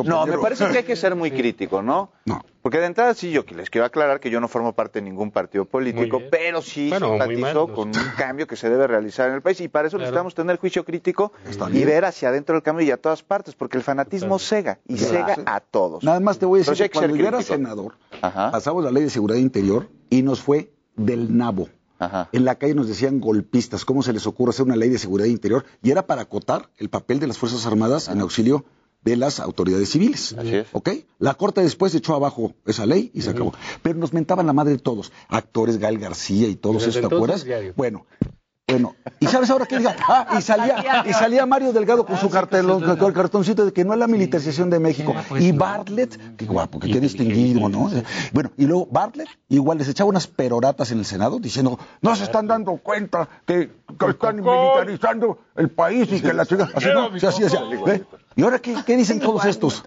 No, me parece que hay que ser muy crítico, ¿no? No. Porque de entrada sí, yo les quiero aclarar que yo no formo parte de ningún partido político, pero sí simpatizo con un cambio que se debe realizar en el país y para eso necesitamos tener juicio crítico y ver hacia adentro del cambio y a todas partes, porque el fanatismo cega y cega a todos. Nada más te voy a decir que cuando yo era senador, Ajá. pasamos la ley de seguridad interior y nos fue del nabo. Ajá. En la calle nos decían golpistas, ¿cómo se les ocurre hacer una ley de seguridad interior? Y era para acotar el papel de las Fuerzas Armadas en auxilio de las autoridades civiles. Así es. ¿Ok? La Corte después echó abajo esa ley y se acabó. Pero nos mentaban la madre de todos, actores, Gal García y todos estos, ¿te acuerdas? Bueno, bueno, ¿y sabes ahora qué diga? Ah, y salía, y salía Mario Delgado con ah, su cartelón, con el cartoncito de que no es la militarización de México. Ah, pues y Bartlett, qué guapo, qué, qué distinguido, este ¿no? Bueno, y luego Bartlett igual les echaba unas peroratas en el Senado diciendo, no se están dando cuenta que, están militarizando el país y que la ciudad... Así, así, así, ¿eh? ¿Y ahora qué, qué dicen todos estos?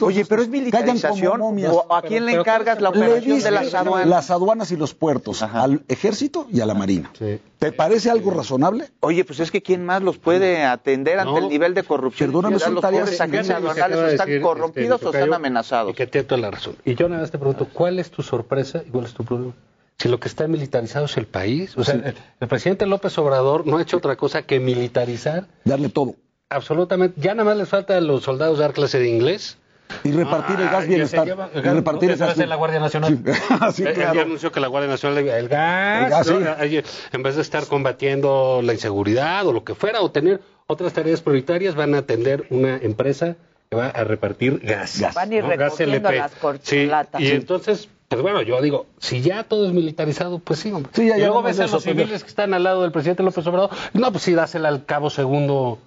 Oye, pero es militarización. ¿A quién le encargas la operación de las aduanas? Las aduanas y los puertos, al ejército y a la marina. ¿Te parece algo razonable? Oye, pues es que ¿quién más los puede atender ante el nivel de corrupción? Perdóname, son los pobres agentes aduanales están corrompidos este, o están amenazados. Y que te toda la razón. Y yo nada más te pregunto, ¿cuál es tu sorpresa y cuál es tu problema? si lo que está militarizado es el país. O sea, el, presidente López Obrador no ha hecho otra cosa que militarizar. Darle todo absolutamente. Ya nada más les falta a los soldados dar clase de inglés. Y repartir ah, el gas bienestar. Lleva, y repartir el gas. en la Guardia Nacional. Sí. Ah, sí, eh, claro. Ya anunció que la Guardia Nacional. El gas. El gas ¿no? sí. En vez de estar combatiendo la inseguridad o lo que fuera, o tener otras tareas prioritarias, van a atender una empresa que va a repartir gas. gas van a ir ¿no? recogiendo gas las corcholatas. Sí, y entonces pues bueno, yo digo, si ya todo es militarizado, pues sí, hombre. Ya, y luego ves a los civiles que están al lado del presidente López Obrador, no, pues sí, dásela al cabo segundo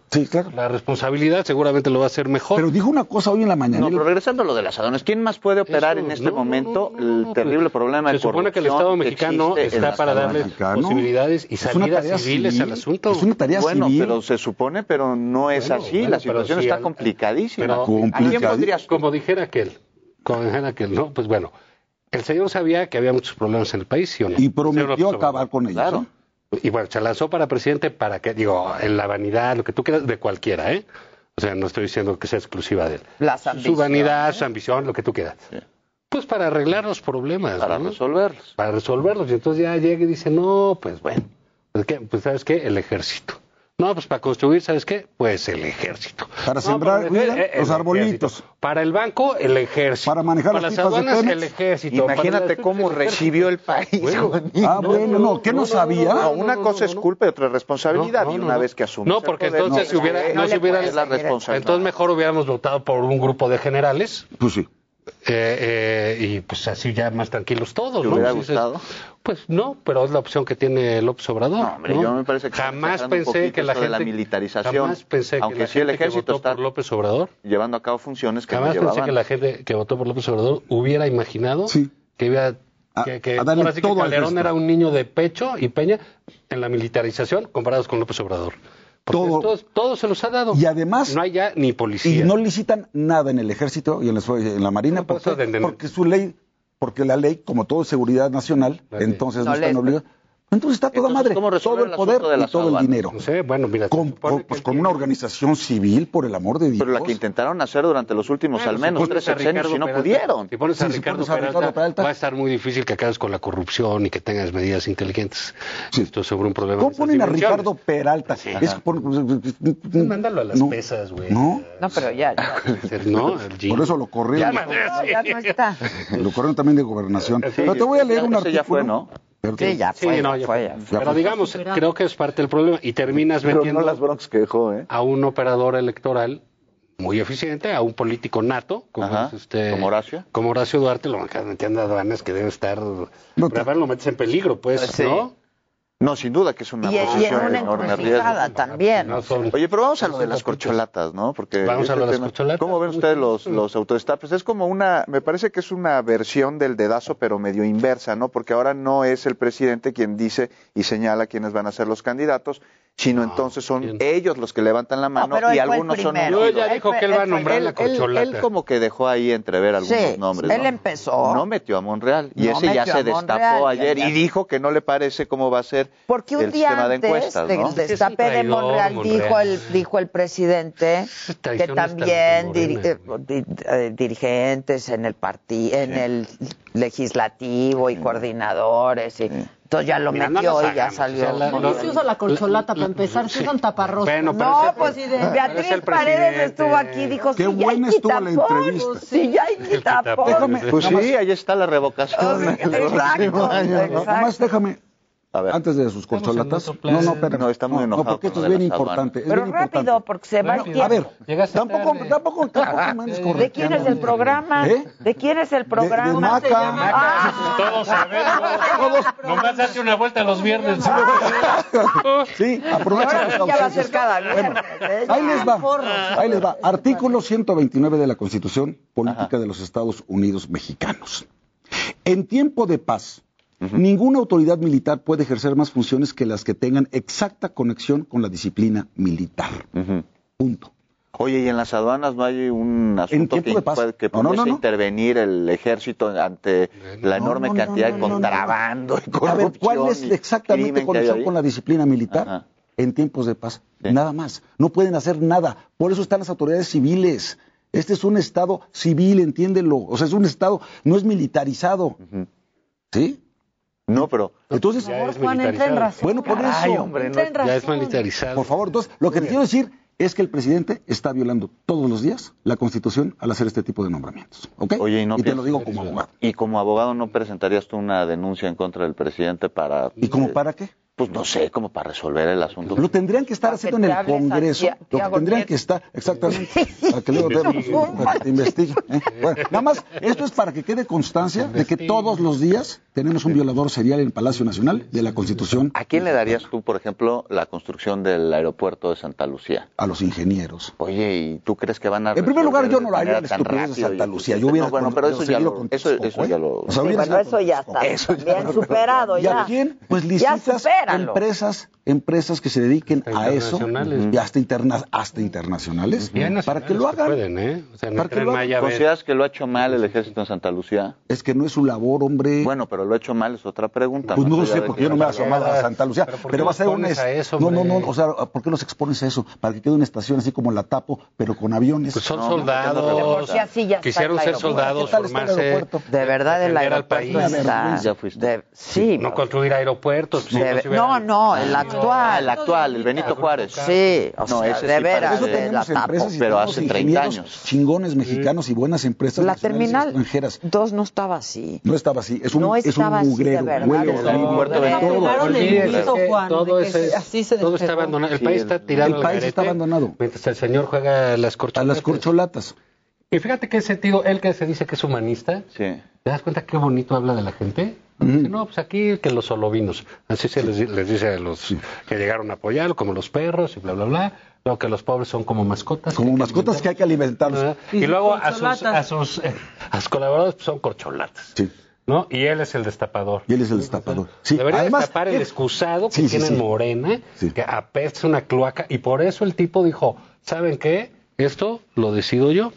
la responsabilidad, seguramente lo va a hacer mejor. Pero dijo una cosa hoy en la mañana. No, pero regresando a lo de las aduanas, ¿quién más puede operar en este momento el pues, terrible problema de Se supone que el Estado mexicano está para darle posibilidades y salidas civiles al asunto. Es una tarea bueno, pero se supone, pero no es así, la situación está complicadísima. Pero, ¿A quién podrías? Como dijera aquel, como dijera aquel, ¿no? Pues bueno el señor sabía que había muchos problemas en el país, ¿sí o no? Y prometió acabar con ellos. ¿no? Y bueno, se lanzó para presidente para que, digo, en la vanidad, lo que tú quieras, de cualquiera, ¿eh? O sea, no estoy diciendo que sea exclusiva de él. Su vanidad, su ambición, lo que tú quieras. Pues para arreglar los problemas. Para resolverlos. Para resolverlos. Y entonces ya llega y dice, no, pues bueno, pues, pues ¿sabes qué? El ejército. No, pues para construir, ¿sabes qué? Pues el ejército. Para sembrar pues, para eh, los arbolitos. Para el banco, el ejército. Para manejar para las, las aduanas, el ejército. Imagínate cómo recibió el país. Ah, bueno, no, ¿qué no, sabía? No, una cosa es culpa y otra responsabilidad. y una vez que asumes. No, porque entonces si hubiera, no, la responsabilidad. Entonces mejor hubiéramos votado por un grupo de generales. Pues sí. Eh, eh, y pues así ya más tranquilos todos, ¿no? Hubiera pues gustado? Pues no, pero es la opción que tiene López Obrador. No, hombre, yo me parece que jamás pensé que la gente la militarización, jamás pensé que la gente el ejército que votó por López Obrador llevando a cabo funciones que jamás pensé que la gente que votó por López Obrador hubiera imaginado que iba a, que, que, a ahora sí que Calderón era un niño de pecho y Peña en la militarización comparados con López Obrador. Todo, todos, todo, se los ha dado. Y además. No hay ya ni policía. Y no licitan nada en el ejército y en la, marina. Porque su ley porque la ley, como todo seguridad nacional, entonces no, no están obligados. Entonces está toda Entonces, madre, todo el, poder y todo el dinero. No sé, bueno, mira, con, pues con una organización civil, por el amor de Dios. Pero la que intentaron hacer durante los últimos al menos tres sexenios y no pudieron. Si pones a, Ricardo, Peralta, va a estar muy difícil que acabes con la corrupción y que tengas medidas inteligentes. Esto es sobre un problema. ¿Cómo ponen a Ricardo Peralta? Sí. Mándalo a las no, pesas, güey. No, no, pero ya. ya. no, por eso lo corrieron. Ya, no está. Lo corrieron también de gobernación. pero te voy a leer un artículo. ya fue, ¿no? Sí, ya no, Pero digamos, creo que es parte del problema. Y terminas Pero a un operador electoral muy eficiente, a un político nato, como, es usted, como Horacio. Como Horacio Duarte, lo metiendo a aduanas que debe estar... No, lo metes en peligro, pues, ¿no? No, sin duda que es una posición y también. Oye, pero vamos a lo de las corcholatas, ¿no? Porque vamos a lo de las corcholatas. ¿Cómo ven ustedes los, los autodestapes? Es como una, me parece que es una versión del dedazo, pero medio inversa, ¿no? Porque ahora no es el presidente quien dice y señala quiénes van a ser los candidatos, sino ah, entonces son bien. ellos los que levantan la mano no, y algunos son Yo ya dijo que él va a nombrar él, la corcholata. Él, él, como que dejó ahí entrever algunos sí, nombres. Él ¿no? empezó. No metió a Monreal y no ese ya se destapó Monreal, ayer ya, y dijo que no le parece cómo va a ser Porque un el día sistema antes de encuestas, El destape traidor, de Monreal, Monreal, Dijo, el, dijo el presidente que también dir, eh, eh, dirigentes en el partido, en sí. el legislativo y coordinadores y entonces ya lo Mira, metió y ya salió. La, ¿Cómo se usa la corcholata para empezar? Se usan taparros. Bueno, no, pues, el, pues si de Beatriz Paredes estuvo aquí, dijo, qué sí, buena estuvo tapón, la entrevista. Sí, ya hay quitapón. Déjame, pues sí, ahí está la revocación. O sea, exacto, años, ¿no? exacto. Déjame, antes de sus corcholatas. No, no, pero no, está muy enojado. No, porque esto es bien importante. pero rápido, porque se va A ver, tampoco, tampoco, tampoco me ¿De quién es el programa? ¿Eh? ¿De quién es el programa? De, de Maca. Ah. Todos sabemos. Todos. Nomás hace una vuelta los viernes. sí, aprovecha. Ahora ya va a ser cada viernes. ahí les va. Ahí les va. Artículo 129 de la Constitución Política de los Estados Unidos Mexicanos. En tiempo de paz, Ninguna autoridad militar puede ejercer más funciones que las que tengan exacta conexión con la disciplina militar. Punto. Oye, ¿y en las aduanas no hay un asunto que, puede, que intervenir el ejército ante la enorme cantidad de contrabando y corrupción? A ver, ¿cuál es exactamente conexión con la disciplina militar? En tiempos de paz. Nada más. No pueden hacer nada. Por eso están las autoridades civiles. Este es un Estado civil, entiéndelo. O sea, es un Estado, no es militarizado. ¿Sí? No, pero. Entonces, por favor, Juan, entra en razón. Bueno, por eso. hombre, ya es militarizado. Por favor, entonces, lo que te quiero decir es que el presidente está violando todos los días la Constitución al hacer este tipo de nombramientos. ¿Ok? Oye, y, no y te lo digo como abogado. ¿Y como abogado no presentarías tú una denuncia en contra del presidente para. ¿Y como para qué? Pues no sé, como para resolver el asunto. Lo tendrían que estar haciendo en el Congreso. Lo que tendrían que estar, exactamente, para que luego te, investiguen. ¿eh? Bueno, nada más, esto es para que quede constancia de que todos los días tenemos un violador serial en el Palacio Nacional de la Constitución. ¿A quién le darías tú, por ejemplo, la construcción del aeropuerto de Santa Lucía? A los ingenieros. Oye, ¿y tú crees que van a.? En primer lugar, yo no lo haría la estupidez de Santa Lucía. Yo hubiera. No, bueno, pero eso ya, lo, eso, eso ya lo. O sea, bueno, eso ya está. Eso bien superado ya. ¿Y a quién? Pues licitas empresas empresas que se dediquen a eso y hasta, interna hasta internacionales para que lo hagan. Pueden, ¿eh? o sea, para que lo hagan. ¿Consideras que lo ha hecho mal el ejército en Santa Lucía? Es que no es su labor, hombre. Bueno, pero lo ha hecho mal es otra pregunta. Pues no lo sé, porque yo no me he asomado a Santa Lucía. Pero, va a ser un... Eso, no, no, no, o sea, ¿por qué nos expones a eso? Para que quede una estación así como la tapo, pero con aviones. Pues son soldados. Quisieron ser soldados, formarse. De verdad, el aeropuerto está... Sí. No construir aeropuertos. No, no, el actual. El actual, el Benito Juárez. Sí, o no, ese de veras. Eso tenemos empresas pero hace 30 años. Chingones mexicanos y buenas empresas La terminal extranjeras. Dos no estaba así. No estaba así. Es un, no es un mugrero. Huele todo. Todo está abandonado. El país está tirado. El país está abandonado. Mientras el señor juega las corcholatas. A las corcholatas. Y fíjate qué sentido, él que se dice que es humanista, sí. ¿te das cuenta qué bonito habla de la gente? No, pues aquí que los solovinos, así se les, dice a los que llegaron a apoyarlo, como los perros y bla, bla, bla. Luego que los pobres son como mascotas. Como mascotas que hay que alimentarlos. Y, luego a sus, a sus, eh, a sus colaboradores pues, son corcholatas. Sí. ¿no? Y él es el destapador. Y él es el destapador. Sí. Debería destapar el excusado que tiene en Morena, que apesta una cloaca, y por eso el tipo dijo, ¿saben qué? Esto lo decido yo.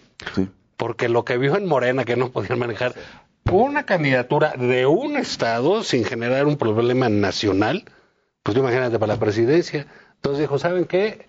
Porque lo que vio en Morena, que no podían manejar una candidatura de un Estado sin generar un problema nacional, pues imagínate para la presidencia. Entonces dijo, ¿saben qué?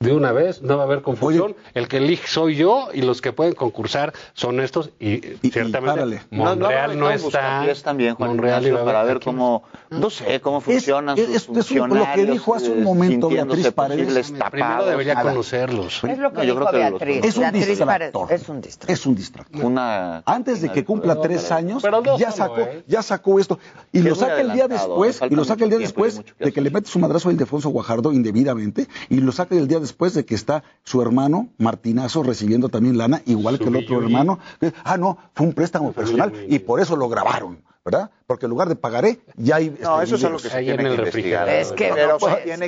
De una vez, no va a haber confusión. el que elige soy yo y los que pueden concursar son estos y, ciertamente Monreal no, está. También, Monreal iba para ver cómo, no sé, cómo funcionan es, sus es, lo que dijo hace un momento Beatriz Paredes. Primero debería conocerlos. Es lo que yo dijo creo Beatriz. es un distractor. Es un distractor. Es un distractor. Una, Antes de que cumpla tres años, ya sacó, ¿eh? ya sacó esto. Y lo saca el día después, y lo saca el día después de que le mete su madrazo a Ildefonso Guajardo indebidamente, y lo saca el día después de que está su hermano Martinazo recibiendo también lana, igual que el otro hermano. Ah, no, fue un préstamo personal y por eso lo grabaron. ¿Verdad? Porque en lugar de pagaré, ya hay... No, eso es lo que se tiene que investigar. Es que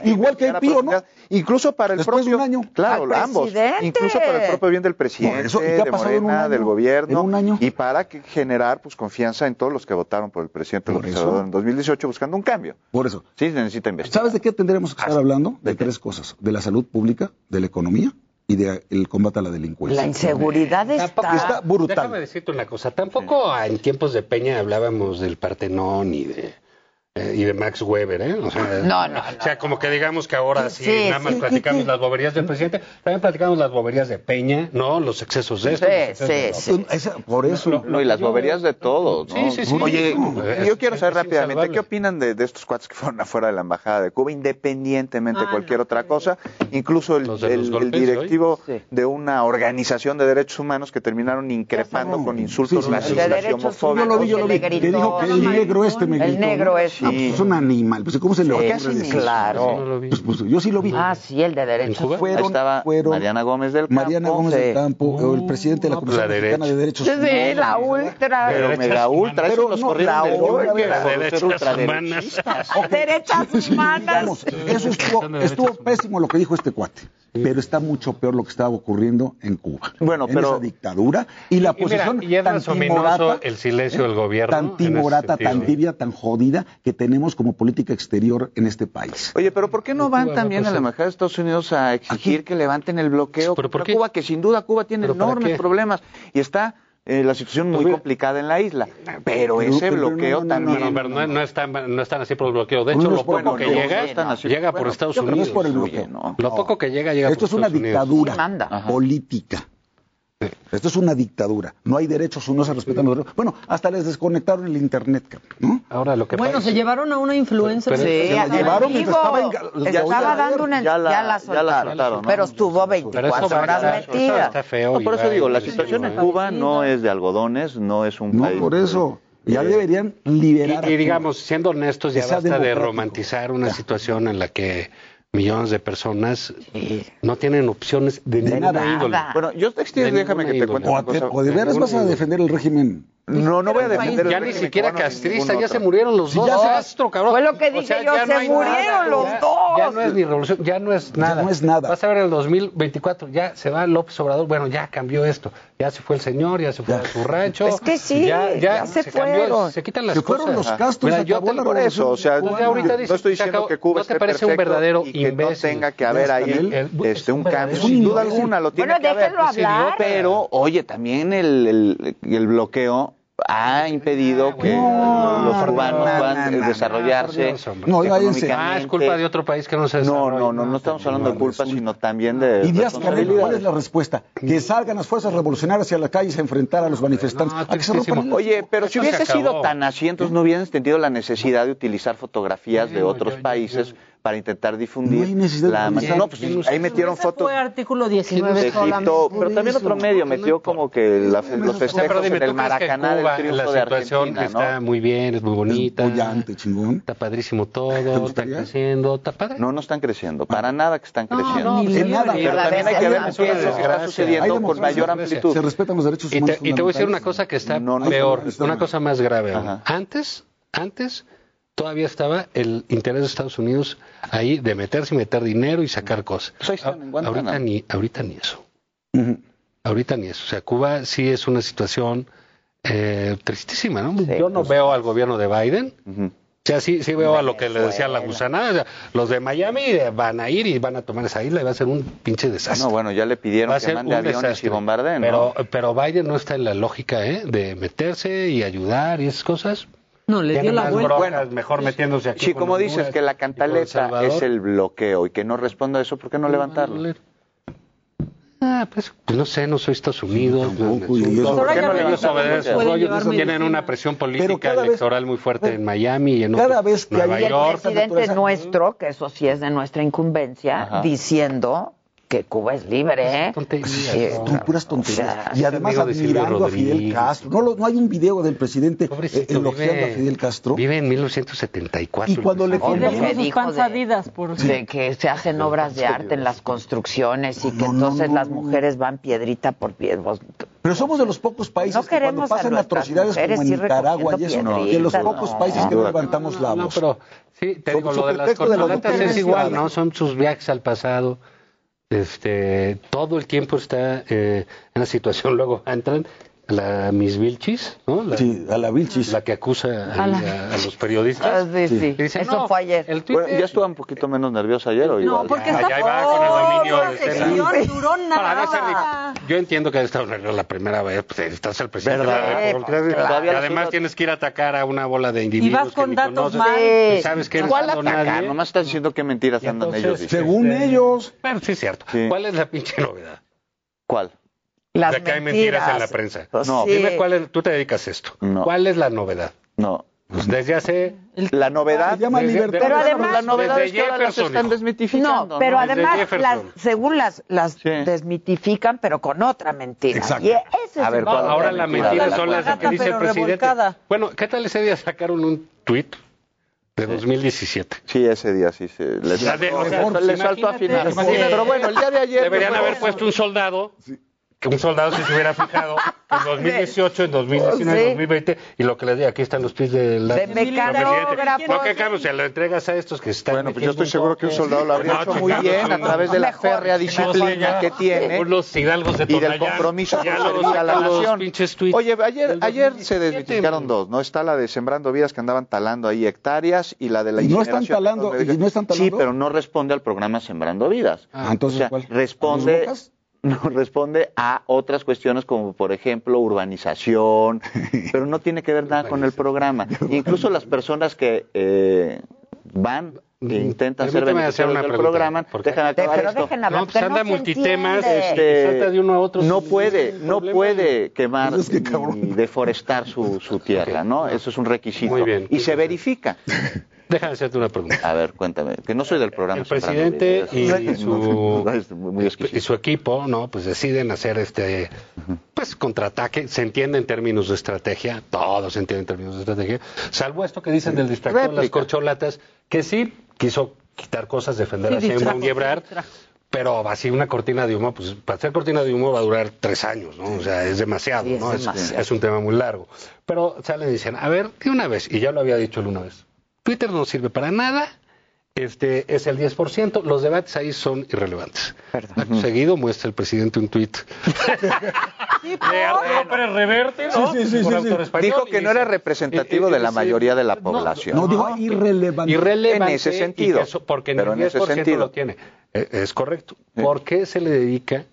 igual que el PIO, ¿no? Incluso para el Después propio... de un año. Claro, ambos. Incluso para el propio bien del presidente, eso, de Morena, del gobierno. un año? Y para que generar pues confianza en todos los que votaron por el presidente López Obrador en 2018 buscando un cambio. Por eso. Sí, se necesita investigar. ¿Sabes de qué tendremos que estar hablando? De, tres cosas. De la salud pública, de la economía y del de combate a la delincuencia. La inseguridad está, está brutal. Déjame decirte una cosa, tampoco en tiempos de Peña hablábamos del Partenón y de y de Max Weber, ¿eh? O sea, no, no, O sea, como que digamos que ahora sí, nada más platicamos las boberías del presidente, también platicamos las boberías de Peña, ¿no? Los excesos de esto. Sí, sí, sí. por eso. No, y las boberías de todos, ¿no? Sí, sí, sí. Oye, yo quiero saber rápidamente, ¿qué opinan de, de, estos cuates que fueron afuera de la Embajada de Cuba, independientemente de ah, cualquier otra cosa? Incluso el, el, directivo de una organización de derechos humanos que terminaron increpando con insultos racistas y homofóbicos. Yo lo vi, yo lo vi. Que dijo que el negro este me El negro este. No, pues es un animal. Pues, ¿Cómo se le ocurre sí. Pues, claro. Pues pues, pues, pues, yo sí lo vi. Ah, sí, el de derecho. Fueron, estaba fueron Mariana Gómez del Campo. Mariana Gómez del Campo, uh, el presidente de la Comisión la Mexicana de Derechos Sí, sí la ultra. Pero mega ultra. Pero eso los no, la ultra. Derechas humanas. Derechas humanas. Eso estuvo pésimo lo que dijo este cuate pero está mucho peor lo que estaba ocurriendo en Cuba. Bueno, en pero esa dictadura y la y posición mira, y tan timorata, el silencio del ¿eh? gobierno, tan timorata, tan tibia, tan jodida que tenemos como política exterior en este país. Oye, pero ¿por qué no van también a pues la Embajada de Estados Unidos a exigir que levanten el bloqueo ¿Pero Cuba? Que sin duda Cuba tiene enormes problemas y está eh, la situación muy pues complicada en la isla. Pero ese bloqueo también. No, están, no están así por el bloqueo. De hecho, lo poco que llega, llega por Estados Unidos. Lo poco que llega, llega Esto es una dictadura política. Esto es una dictadura. No hay derechos, no se respetan sí. los derechos. Bueno, hasta les desconectaron el internet, ¿no? Ahora lo que Bueno, parece... se llevaron a una influencer. Sí, se la llevaron mientras estaba, en... estaba dando una ya la, ya la soltaron, ya la soltaron ¿no? pero estuvo 24 horas va, metida. Está feo. No, por eso digo, la situación en Cuba no es de algodones, no es un no, país. Por eso. Ya deberían liberar. Y, y digamos, siendo honestos, ya basta de romantizar una ya. situación en la que millones de personas no tienen opciones de, de nada. nada. Bueno, yo textil, de déjame que te cuente. O de veras vas a defender el régimen pues no, no voy a defender. Ya ni siquiera castrista, ya se murieron los dos. No, cabrón. Fue lo que dije o sea, yo, se murieron nada, los ya, dos. Ya no es ni revolución, ya no es nada. Ya no es nada. Vas a ver el 2024, ya se va López Obrador, bueno, ya cambió esto. Ya se fue el señor, ya se fue ya. a su rancho. Es que sí, ya, ya se, se fueron. Cambió, se quitan las se fueron cosas. los Castro, se acabó la revolución. Eso, o sea, pues ahorita dice, no estoy diciendo que Cuba ¿no te parece un verdadero y que no tenga que haber ahí este, un cambio, sin duda alguna lo tiene que haber. Bueno, déjenlo pues hablar. Pero, oye, también el bloqueo ha impedido que los urbanos no, puedan no, desarrollarse. No, ah, es culpa de otro país que no se No, no, no, no estamos hablando de culpa, sino también de. Y Díaz Canel, ¿cuál es la respuesta? Que salgan las fuerzas revolucionarias a la calle a enfrentar a los manifestantes. Oye, pero si hubiese sido tan así, entonces no hubieran entendido la necesidad de utilizar fotografías de otros países para intentar difundir no la mancha. No, pues sí, ahí metieron fotos. Fue artículo 19 de Egipto, pero también otro medio metió como que la, los festejos no, dime, en el Maracaná del triunfo de Argentina, está ¿no? muy bien, es muy bonita. Es bollante, chingón. Está padrísimo todo, está creciendo, está padre. No, no están creciendo, para nada que están creciendo. No, nada. Pero también hay que ver qué es que está sucediendo con mayor amplitud. Se respetan los derechos humanos. Y te voy a decir una cosa que está peor, una cosa más grave. Antes, antes todavía estaba el interés de Estados Unidos ahí de meterse y meter dinero y sacar cosas. ahorita, ni, eso. Ahorita ni eso. O sea, Cuba sí es una situación eh, tristísima, ¿no? Yo no pues. veo al gobierno de Biden. O sea, sí, sí veo a lo que le decía la gusanada. O sea, los de Miami eh, van a ir y van a tomar esa isla y va a ser un pinche desastre. No, bueno, ya le pidieron que mande aviones y bombardeen. Pero, ¿no? pero Biden no está en la lógica ¿eh? de meterse y ayudar y esas cosas. No, le dio la vuelta. Bueno, mejor metiéndose aquí. Sí, como dices que la cantaleta es el bloqueo y que no responda a eso, ¿por qué no levantarlo? Ah, pues, pues, no sé, no soy Estados Unidos. No, no, no, Tienen una presión política electoral vez, muy fuerte en Miami y en cada otro, vez que Nueva hay York. El presidente nuestro, que eso sí es de nuestra incumbencia, Ajá. diciendo que Cuba es libre, pues, ¿eh? Tonterías, tonterías. O sea, y además admirando a Fidel Castro. No, hay un video del presidente eh, elogiando a Fidel Castro. Vive en 1974. Y cuando le me de, por... de que se hacen obras de arte en las construcciones y que entonces las mujeres van piedrita por piedra. Pero somos de los pocos países que cuando pasan atrocidades como en Nicaragua y eso, no, de los pocos países que no levantamos la voz. No, pero sí, te lo de las corcholatas es igual, ¿no? Son sus viajes al pasado, este, todo el tiempo está eh, en la situación, luego entran la Miss Vilchis, ¿no? La, sí, a la Vilchis. La que acusa a, la... a, a los periodistas. Ah, sí, sí. Dice, Eso no, fue ayer. El Twitter... bueno, ya estuvo un poquito menos nerviosa ayer. ¿o no, porque está... Allá iba con el dominio de sección, duró nada. Para. Yo entiendo que esta estado la primera vez, pues, estás el presidente ¿verdad? de la República. Claro. Y además tienes que ir a atacar a una bola de individuos. Y vas con que datos ni y ¿Sabes qué? ¿Cuál atacar? Nadie? Nomás estás diciendo qué mentiras andan ellos. Según ellos. Pero sí es cierto. ¿Cuál es la pinche novedad? ¿Cuál? Las de que hay mentiras en la prensa. Pues no. Dime cuál es, tú te dedicas a esto. ¿Cuál es la novedad? No. Pues desde hace... La novedad... Desde- Pero además, la novedad desde es que ahora las están hijo. desmitificando. No, pero Desde además, las, según las, las desmitifican, pero con otra mentira. Exacto. Y ese es A ver, el No, ahora la mentira La son las que dice el presidente. revolcada. Bueno, ¿qué tal ese día sacaron un tuit de 2017. Sí, ese día sí se le, O sea, de- o sea, saltó a final. imagínate. Pero bueno, el día de ayer Deberían haber puesto un soldado, que un soldado si se hubiera fijado en 2018, en 2019, Sí. en 2020, y lo que les digo, aquí están los pies de la... De del presidente. mecanógrafo. No, que cambio, se lo entregas a estos que están... Bueno, pues yo estoy seguro que un soldado lo habría hecho muy bien a través de la férrea disciplina que tiene Unos hidalgos de y del compromiso servir a la los nación. Oye, ayer, ayer 2017, se desmitificaron dos, ¿no? Está la de Sembrando Vidas que andaban talando ahí hectáreas y la de la no están talando, y no están Sí, talando. pero no responde al programa Sembrando Vidas. Ah, entonces, O sea, ¿cuál? ¿A responde los Bocas? no responde a otras cuestiones como por ejemplo urbanización, pero no tiene que ver nada con el programa. Incluso las personas que eh, van e intentan ser beneficiarios del pregunta, programa, dejan acabar Pero esto. dejen hablar, No, pues anda no multitemas, este, salta de uno a otro no puede, no problema. puede quemar es que, cabrón. y deforestar su, su tierra, ¿no? Eso es un requisito. Muy bien. Y se verifica. Déjame hacerte una pregunta. A ver, cuéntame, que no soy del programa. El presidente y su, muy y equipo, ¿no? Pues deciden hacer este, pues contraataque. Se entiende en términos de estrategia, todo se entiende en términos de estrategia, salvo esto que dicen del distractor, las corcholatas, que sí quiso quitar cosas, defender a Sheinbaum y Ebrard, pero así una cortina de humo, pues para hacer cortina de humo va a durar tres años, ¿no? O sea, es demasiado, Sí, es ¿no? Es, es un tema muy largo. Pero salen y dicen, a ver, de una vez, y ya lo había dicho él una vez, Twitter no sirve para nada, este es el 10%, los debates ahí son irrelevantes. Acto seguido muestra el presidente un tuit de Arturo Pérez Reverte, ¿no? Sí, sí, sí, Por sí, autor sí. español, Dijo que no era representativo y- y de la dice- mayoría de la no, población. No, digo irrelevante. Irrelevante. En ese sentido. eso- porque en Pero el en ese 10% sentido. lo tiene. Eh, Es correcto. ¿Por qué se le dedica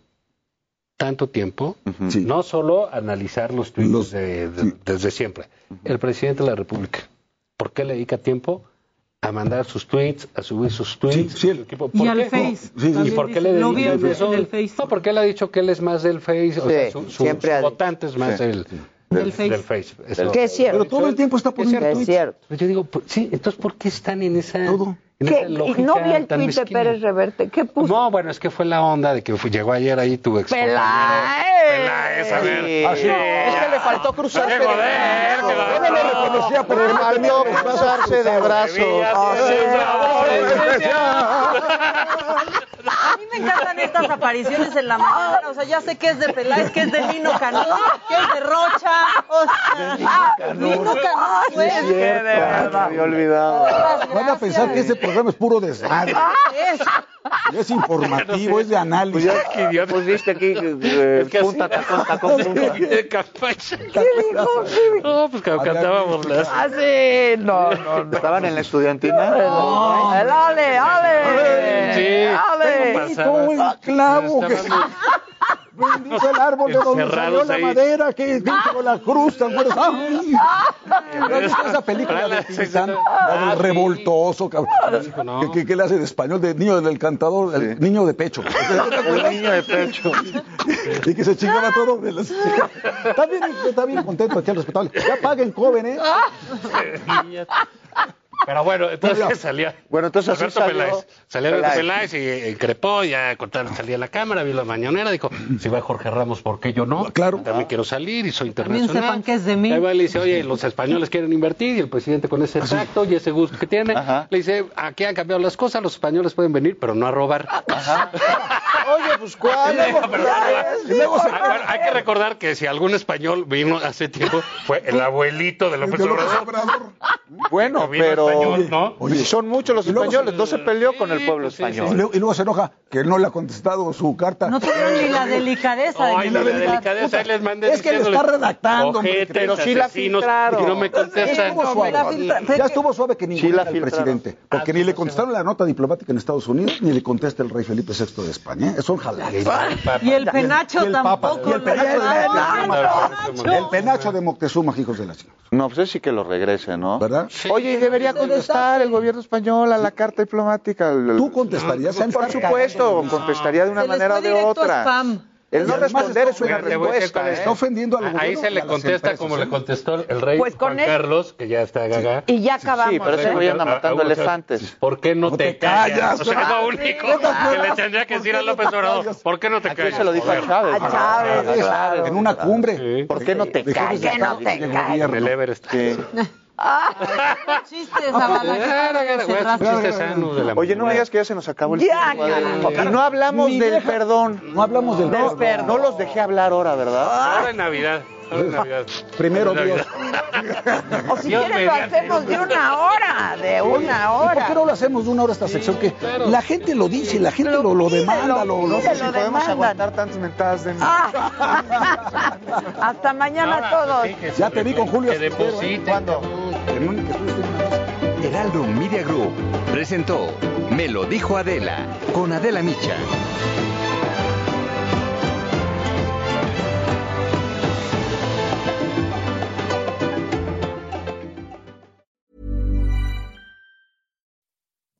tanto tiempo? No solo a analizar los tweets Los- de- de- sí. desde siempre. El presidente de la República. ¿Por qué le dedica tiempo? A mandar sus tweets, a subir sus tweets. Sí, sí, el- equipo? Y ¿Por al qué? Face. Sí, sí, ¿Y por qué dice, le en, eso? el Face. No, porque él ha dicho que él es más del Face, o sea, su, su- siempre votante es más Sí. Del, Del Face. del Face. Eso- Que es cierto. Pero todo el tiempo está poniendo Es tweets. cierto. Pero yo digo, pues, sí, entonces, ¿por qué están en esa, Todo. en ¿Qué? esa Y lógica no vi el tuit de? Pérez Reverte. ¿Qué puso? No, bueno, es que fue la onda de que fue- llegó ayer ahí tu ex. Peláez. Peláez, a ver. Sí. Ah, sí. Es que le faltó cruzarse Qué de joder, brazos. qué Yo no lo reconocía, de repente faltó me cruzarse de brazos. A mí me encantan estas apariciones en la mañana. O sea, ya sé que es de Peláez, que es de Lino Canón, que es de Rocha. O sea, Lino Canón, pues. Es cierto, me había olvidado. Van a pensar que este programa es puro desmadre. Es. Es informativo, es de análisis. Pues viste aquí, eh, que así- punta, tacón, tacón, punta. De campaña. ¿Qué dijo? ¿Qué dijo? No, pues que cantábamos las. Ah, sí. No, no, no. ¿Estaban en la estudiantina? No. El Ale, Ale. Sí. Ale. Pasaba. Como el clavo que bendice el árbol de donde salió la ahí. madera, que dijo la cruz, ¿te acuerdas? ¡Ay! ¿No has visto esa película de Tintán? La del Ah, sí. revoltoso, cabrón. Que, que le hace de español de niño del cantador, el niño de pecho. El niño de pecho. Y que se chingaba todo. de las- Está bien, está bien contento, aquí al respetable. Ya paguen, joven, ¿eh? Pero bueno, entonces salía. Bueno, entonces así Alberto salió Peláez. Salía Alberto Peláez. Peláez y increpó, ya contaron, salía a la cámara, vio la mañanera, dijo, si va Jorge Ramos, ¿por qué yo no? Claro. También quiero salir y soy También internacional. sepan que es de mí. Ahí va y le dice, oye, los españoles quieren invertir y el presidente con ese tacto y ese gusto que tiene, Ajá. le dice, aquí han cambiado las cosas, los españoles pueden venir, pero no a robar. Oye, pues ¿cuál? Luego Bueno, hay que recordar que si algún español vino hace tiempo, fue el abuelito de López Obrador. Bueno, Vino pero español, ¿no? Oye, son muchos los españoles, se- no se peleó con el Sí, pueblo sí, sí. Y español. luego, y luego se enoja que no le ha contestado su carta. No tuvieron ni la delicadeza de Ay, la contestar. delicadeza, ahí les mandé Es que le está redactando, ojetes, pero sí la filtraron. Y no me Ya contestan. estuvo No, suave. me la filtra- Ya estuvo suave que Sí la el filtraron. presidente. Porque ni le contestaron la nota diplomática en Estados Unidos, ni le contesta el rey Felipe VI de España. ¿eh? Son. Y el penacho Y el Papa, tampoco. y el penacho de Moctezuma. El penacho de Moctezuma, hijos de la chingada. No, pues sí que lo regrese, ¿no? ¿Verdad? Oye, y debería contestar el gobierno español a la carta diplomática. El- Tú contestarías en Por supuesto, contestaría de una manera o de otra. spam. El no responder es una respuesta. ¿eh? Está ofendiendo al Ahí se le contesta como le contestó el rey Pues Juan Carlos, que ya está gaga. Y ya acabamos. Sí, pero ese güey anda A- a- matando a- elefantes. ¿Por qué no, No te callas? callas, O sea, es ah, lo único que le tendría que ¿Por decir qué a no López Obrador. callas? ¿Por qué no te callas? se lo dijo a. Chávez. A Chávez. En una cumbre. ¿Por qué no te callas? Que no te. En el. Everest. Sí. Chistes, Oye, no me digas que ya se nos acabó el tiempo. Y no hablamos del perdón. No hablamos del perdón. No los dejé hablar ahora, ¿verdad? Ahora en Navidad. Primero Dios. O si quieres lo hacemos de una hora, de una hora. ¿Por qué no lo hacemos de una hora esta sección? Que la gente lo dice, la gente lo, lo demanda. Lo, no sé si lo podemos aguantar tantas mentadas de Ah. Hasta mañana todos. Ya te vi con Julio. Que depositen. ¿Cuándo? Heraldo Media Group presentó Me lo dijo Adela con Adela Micha.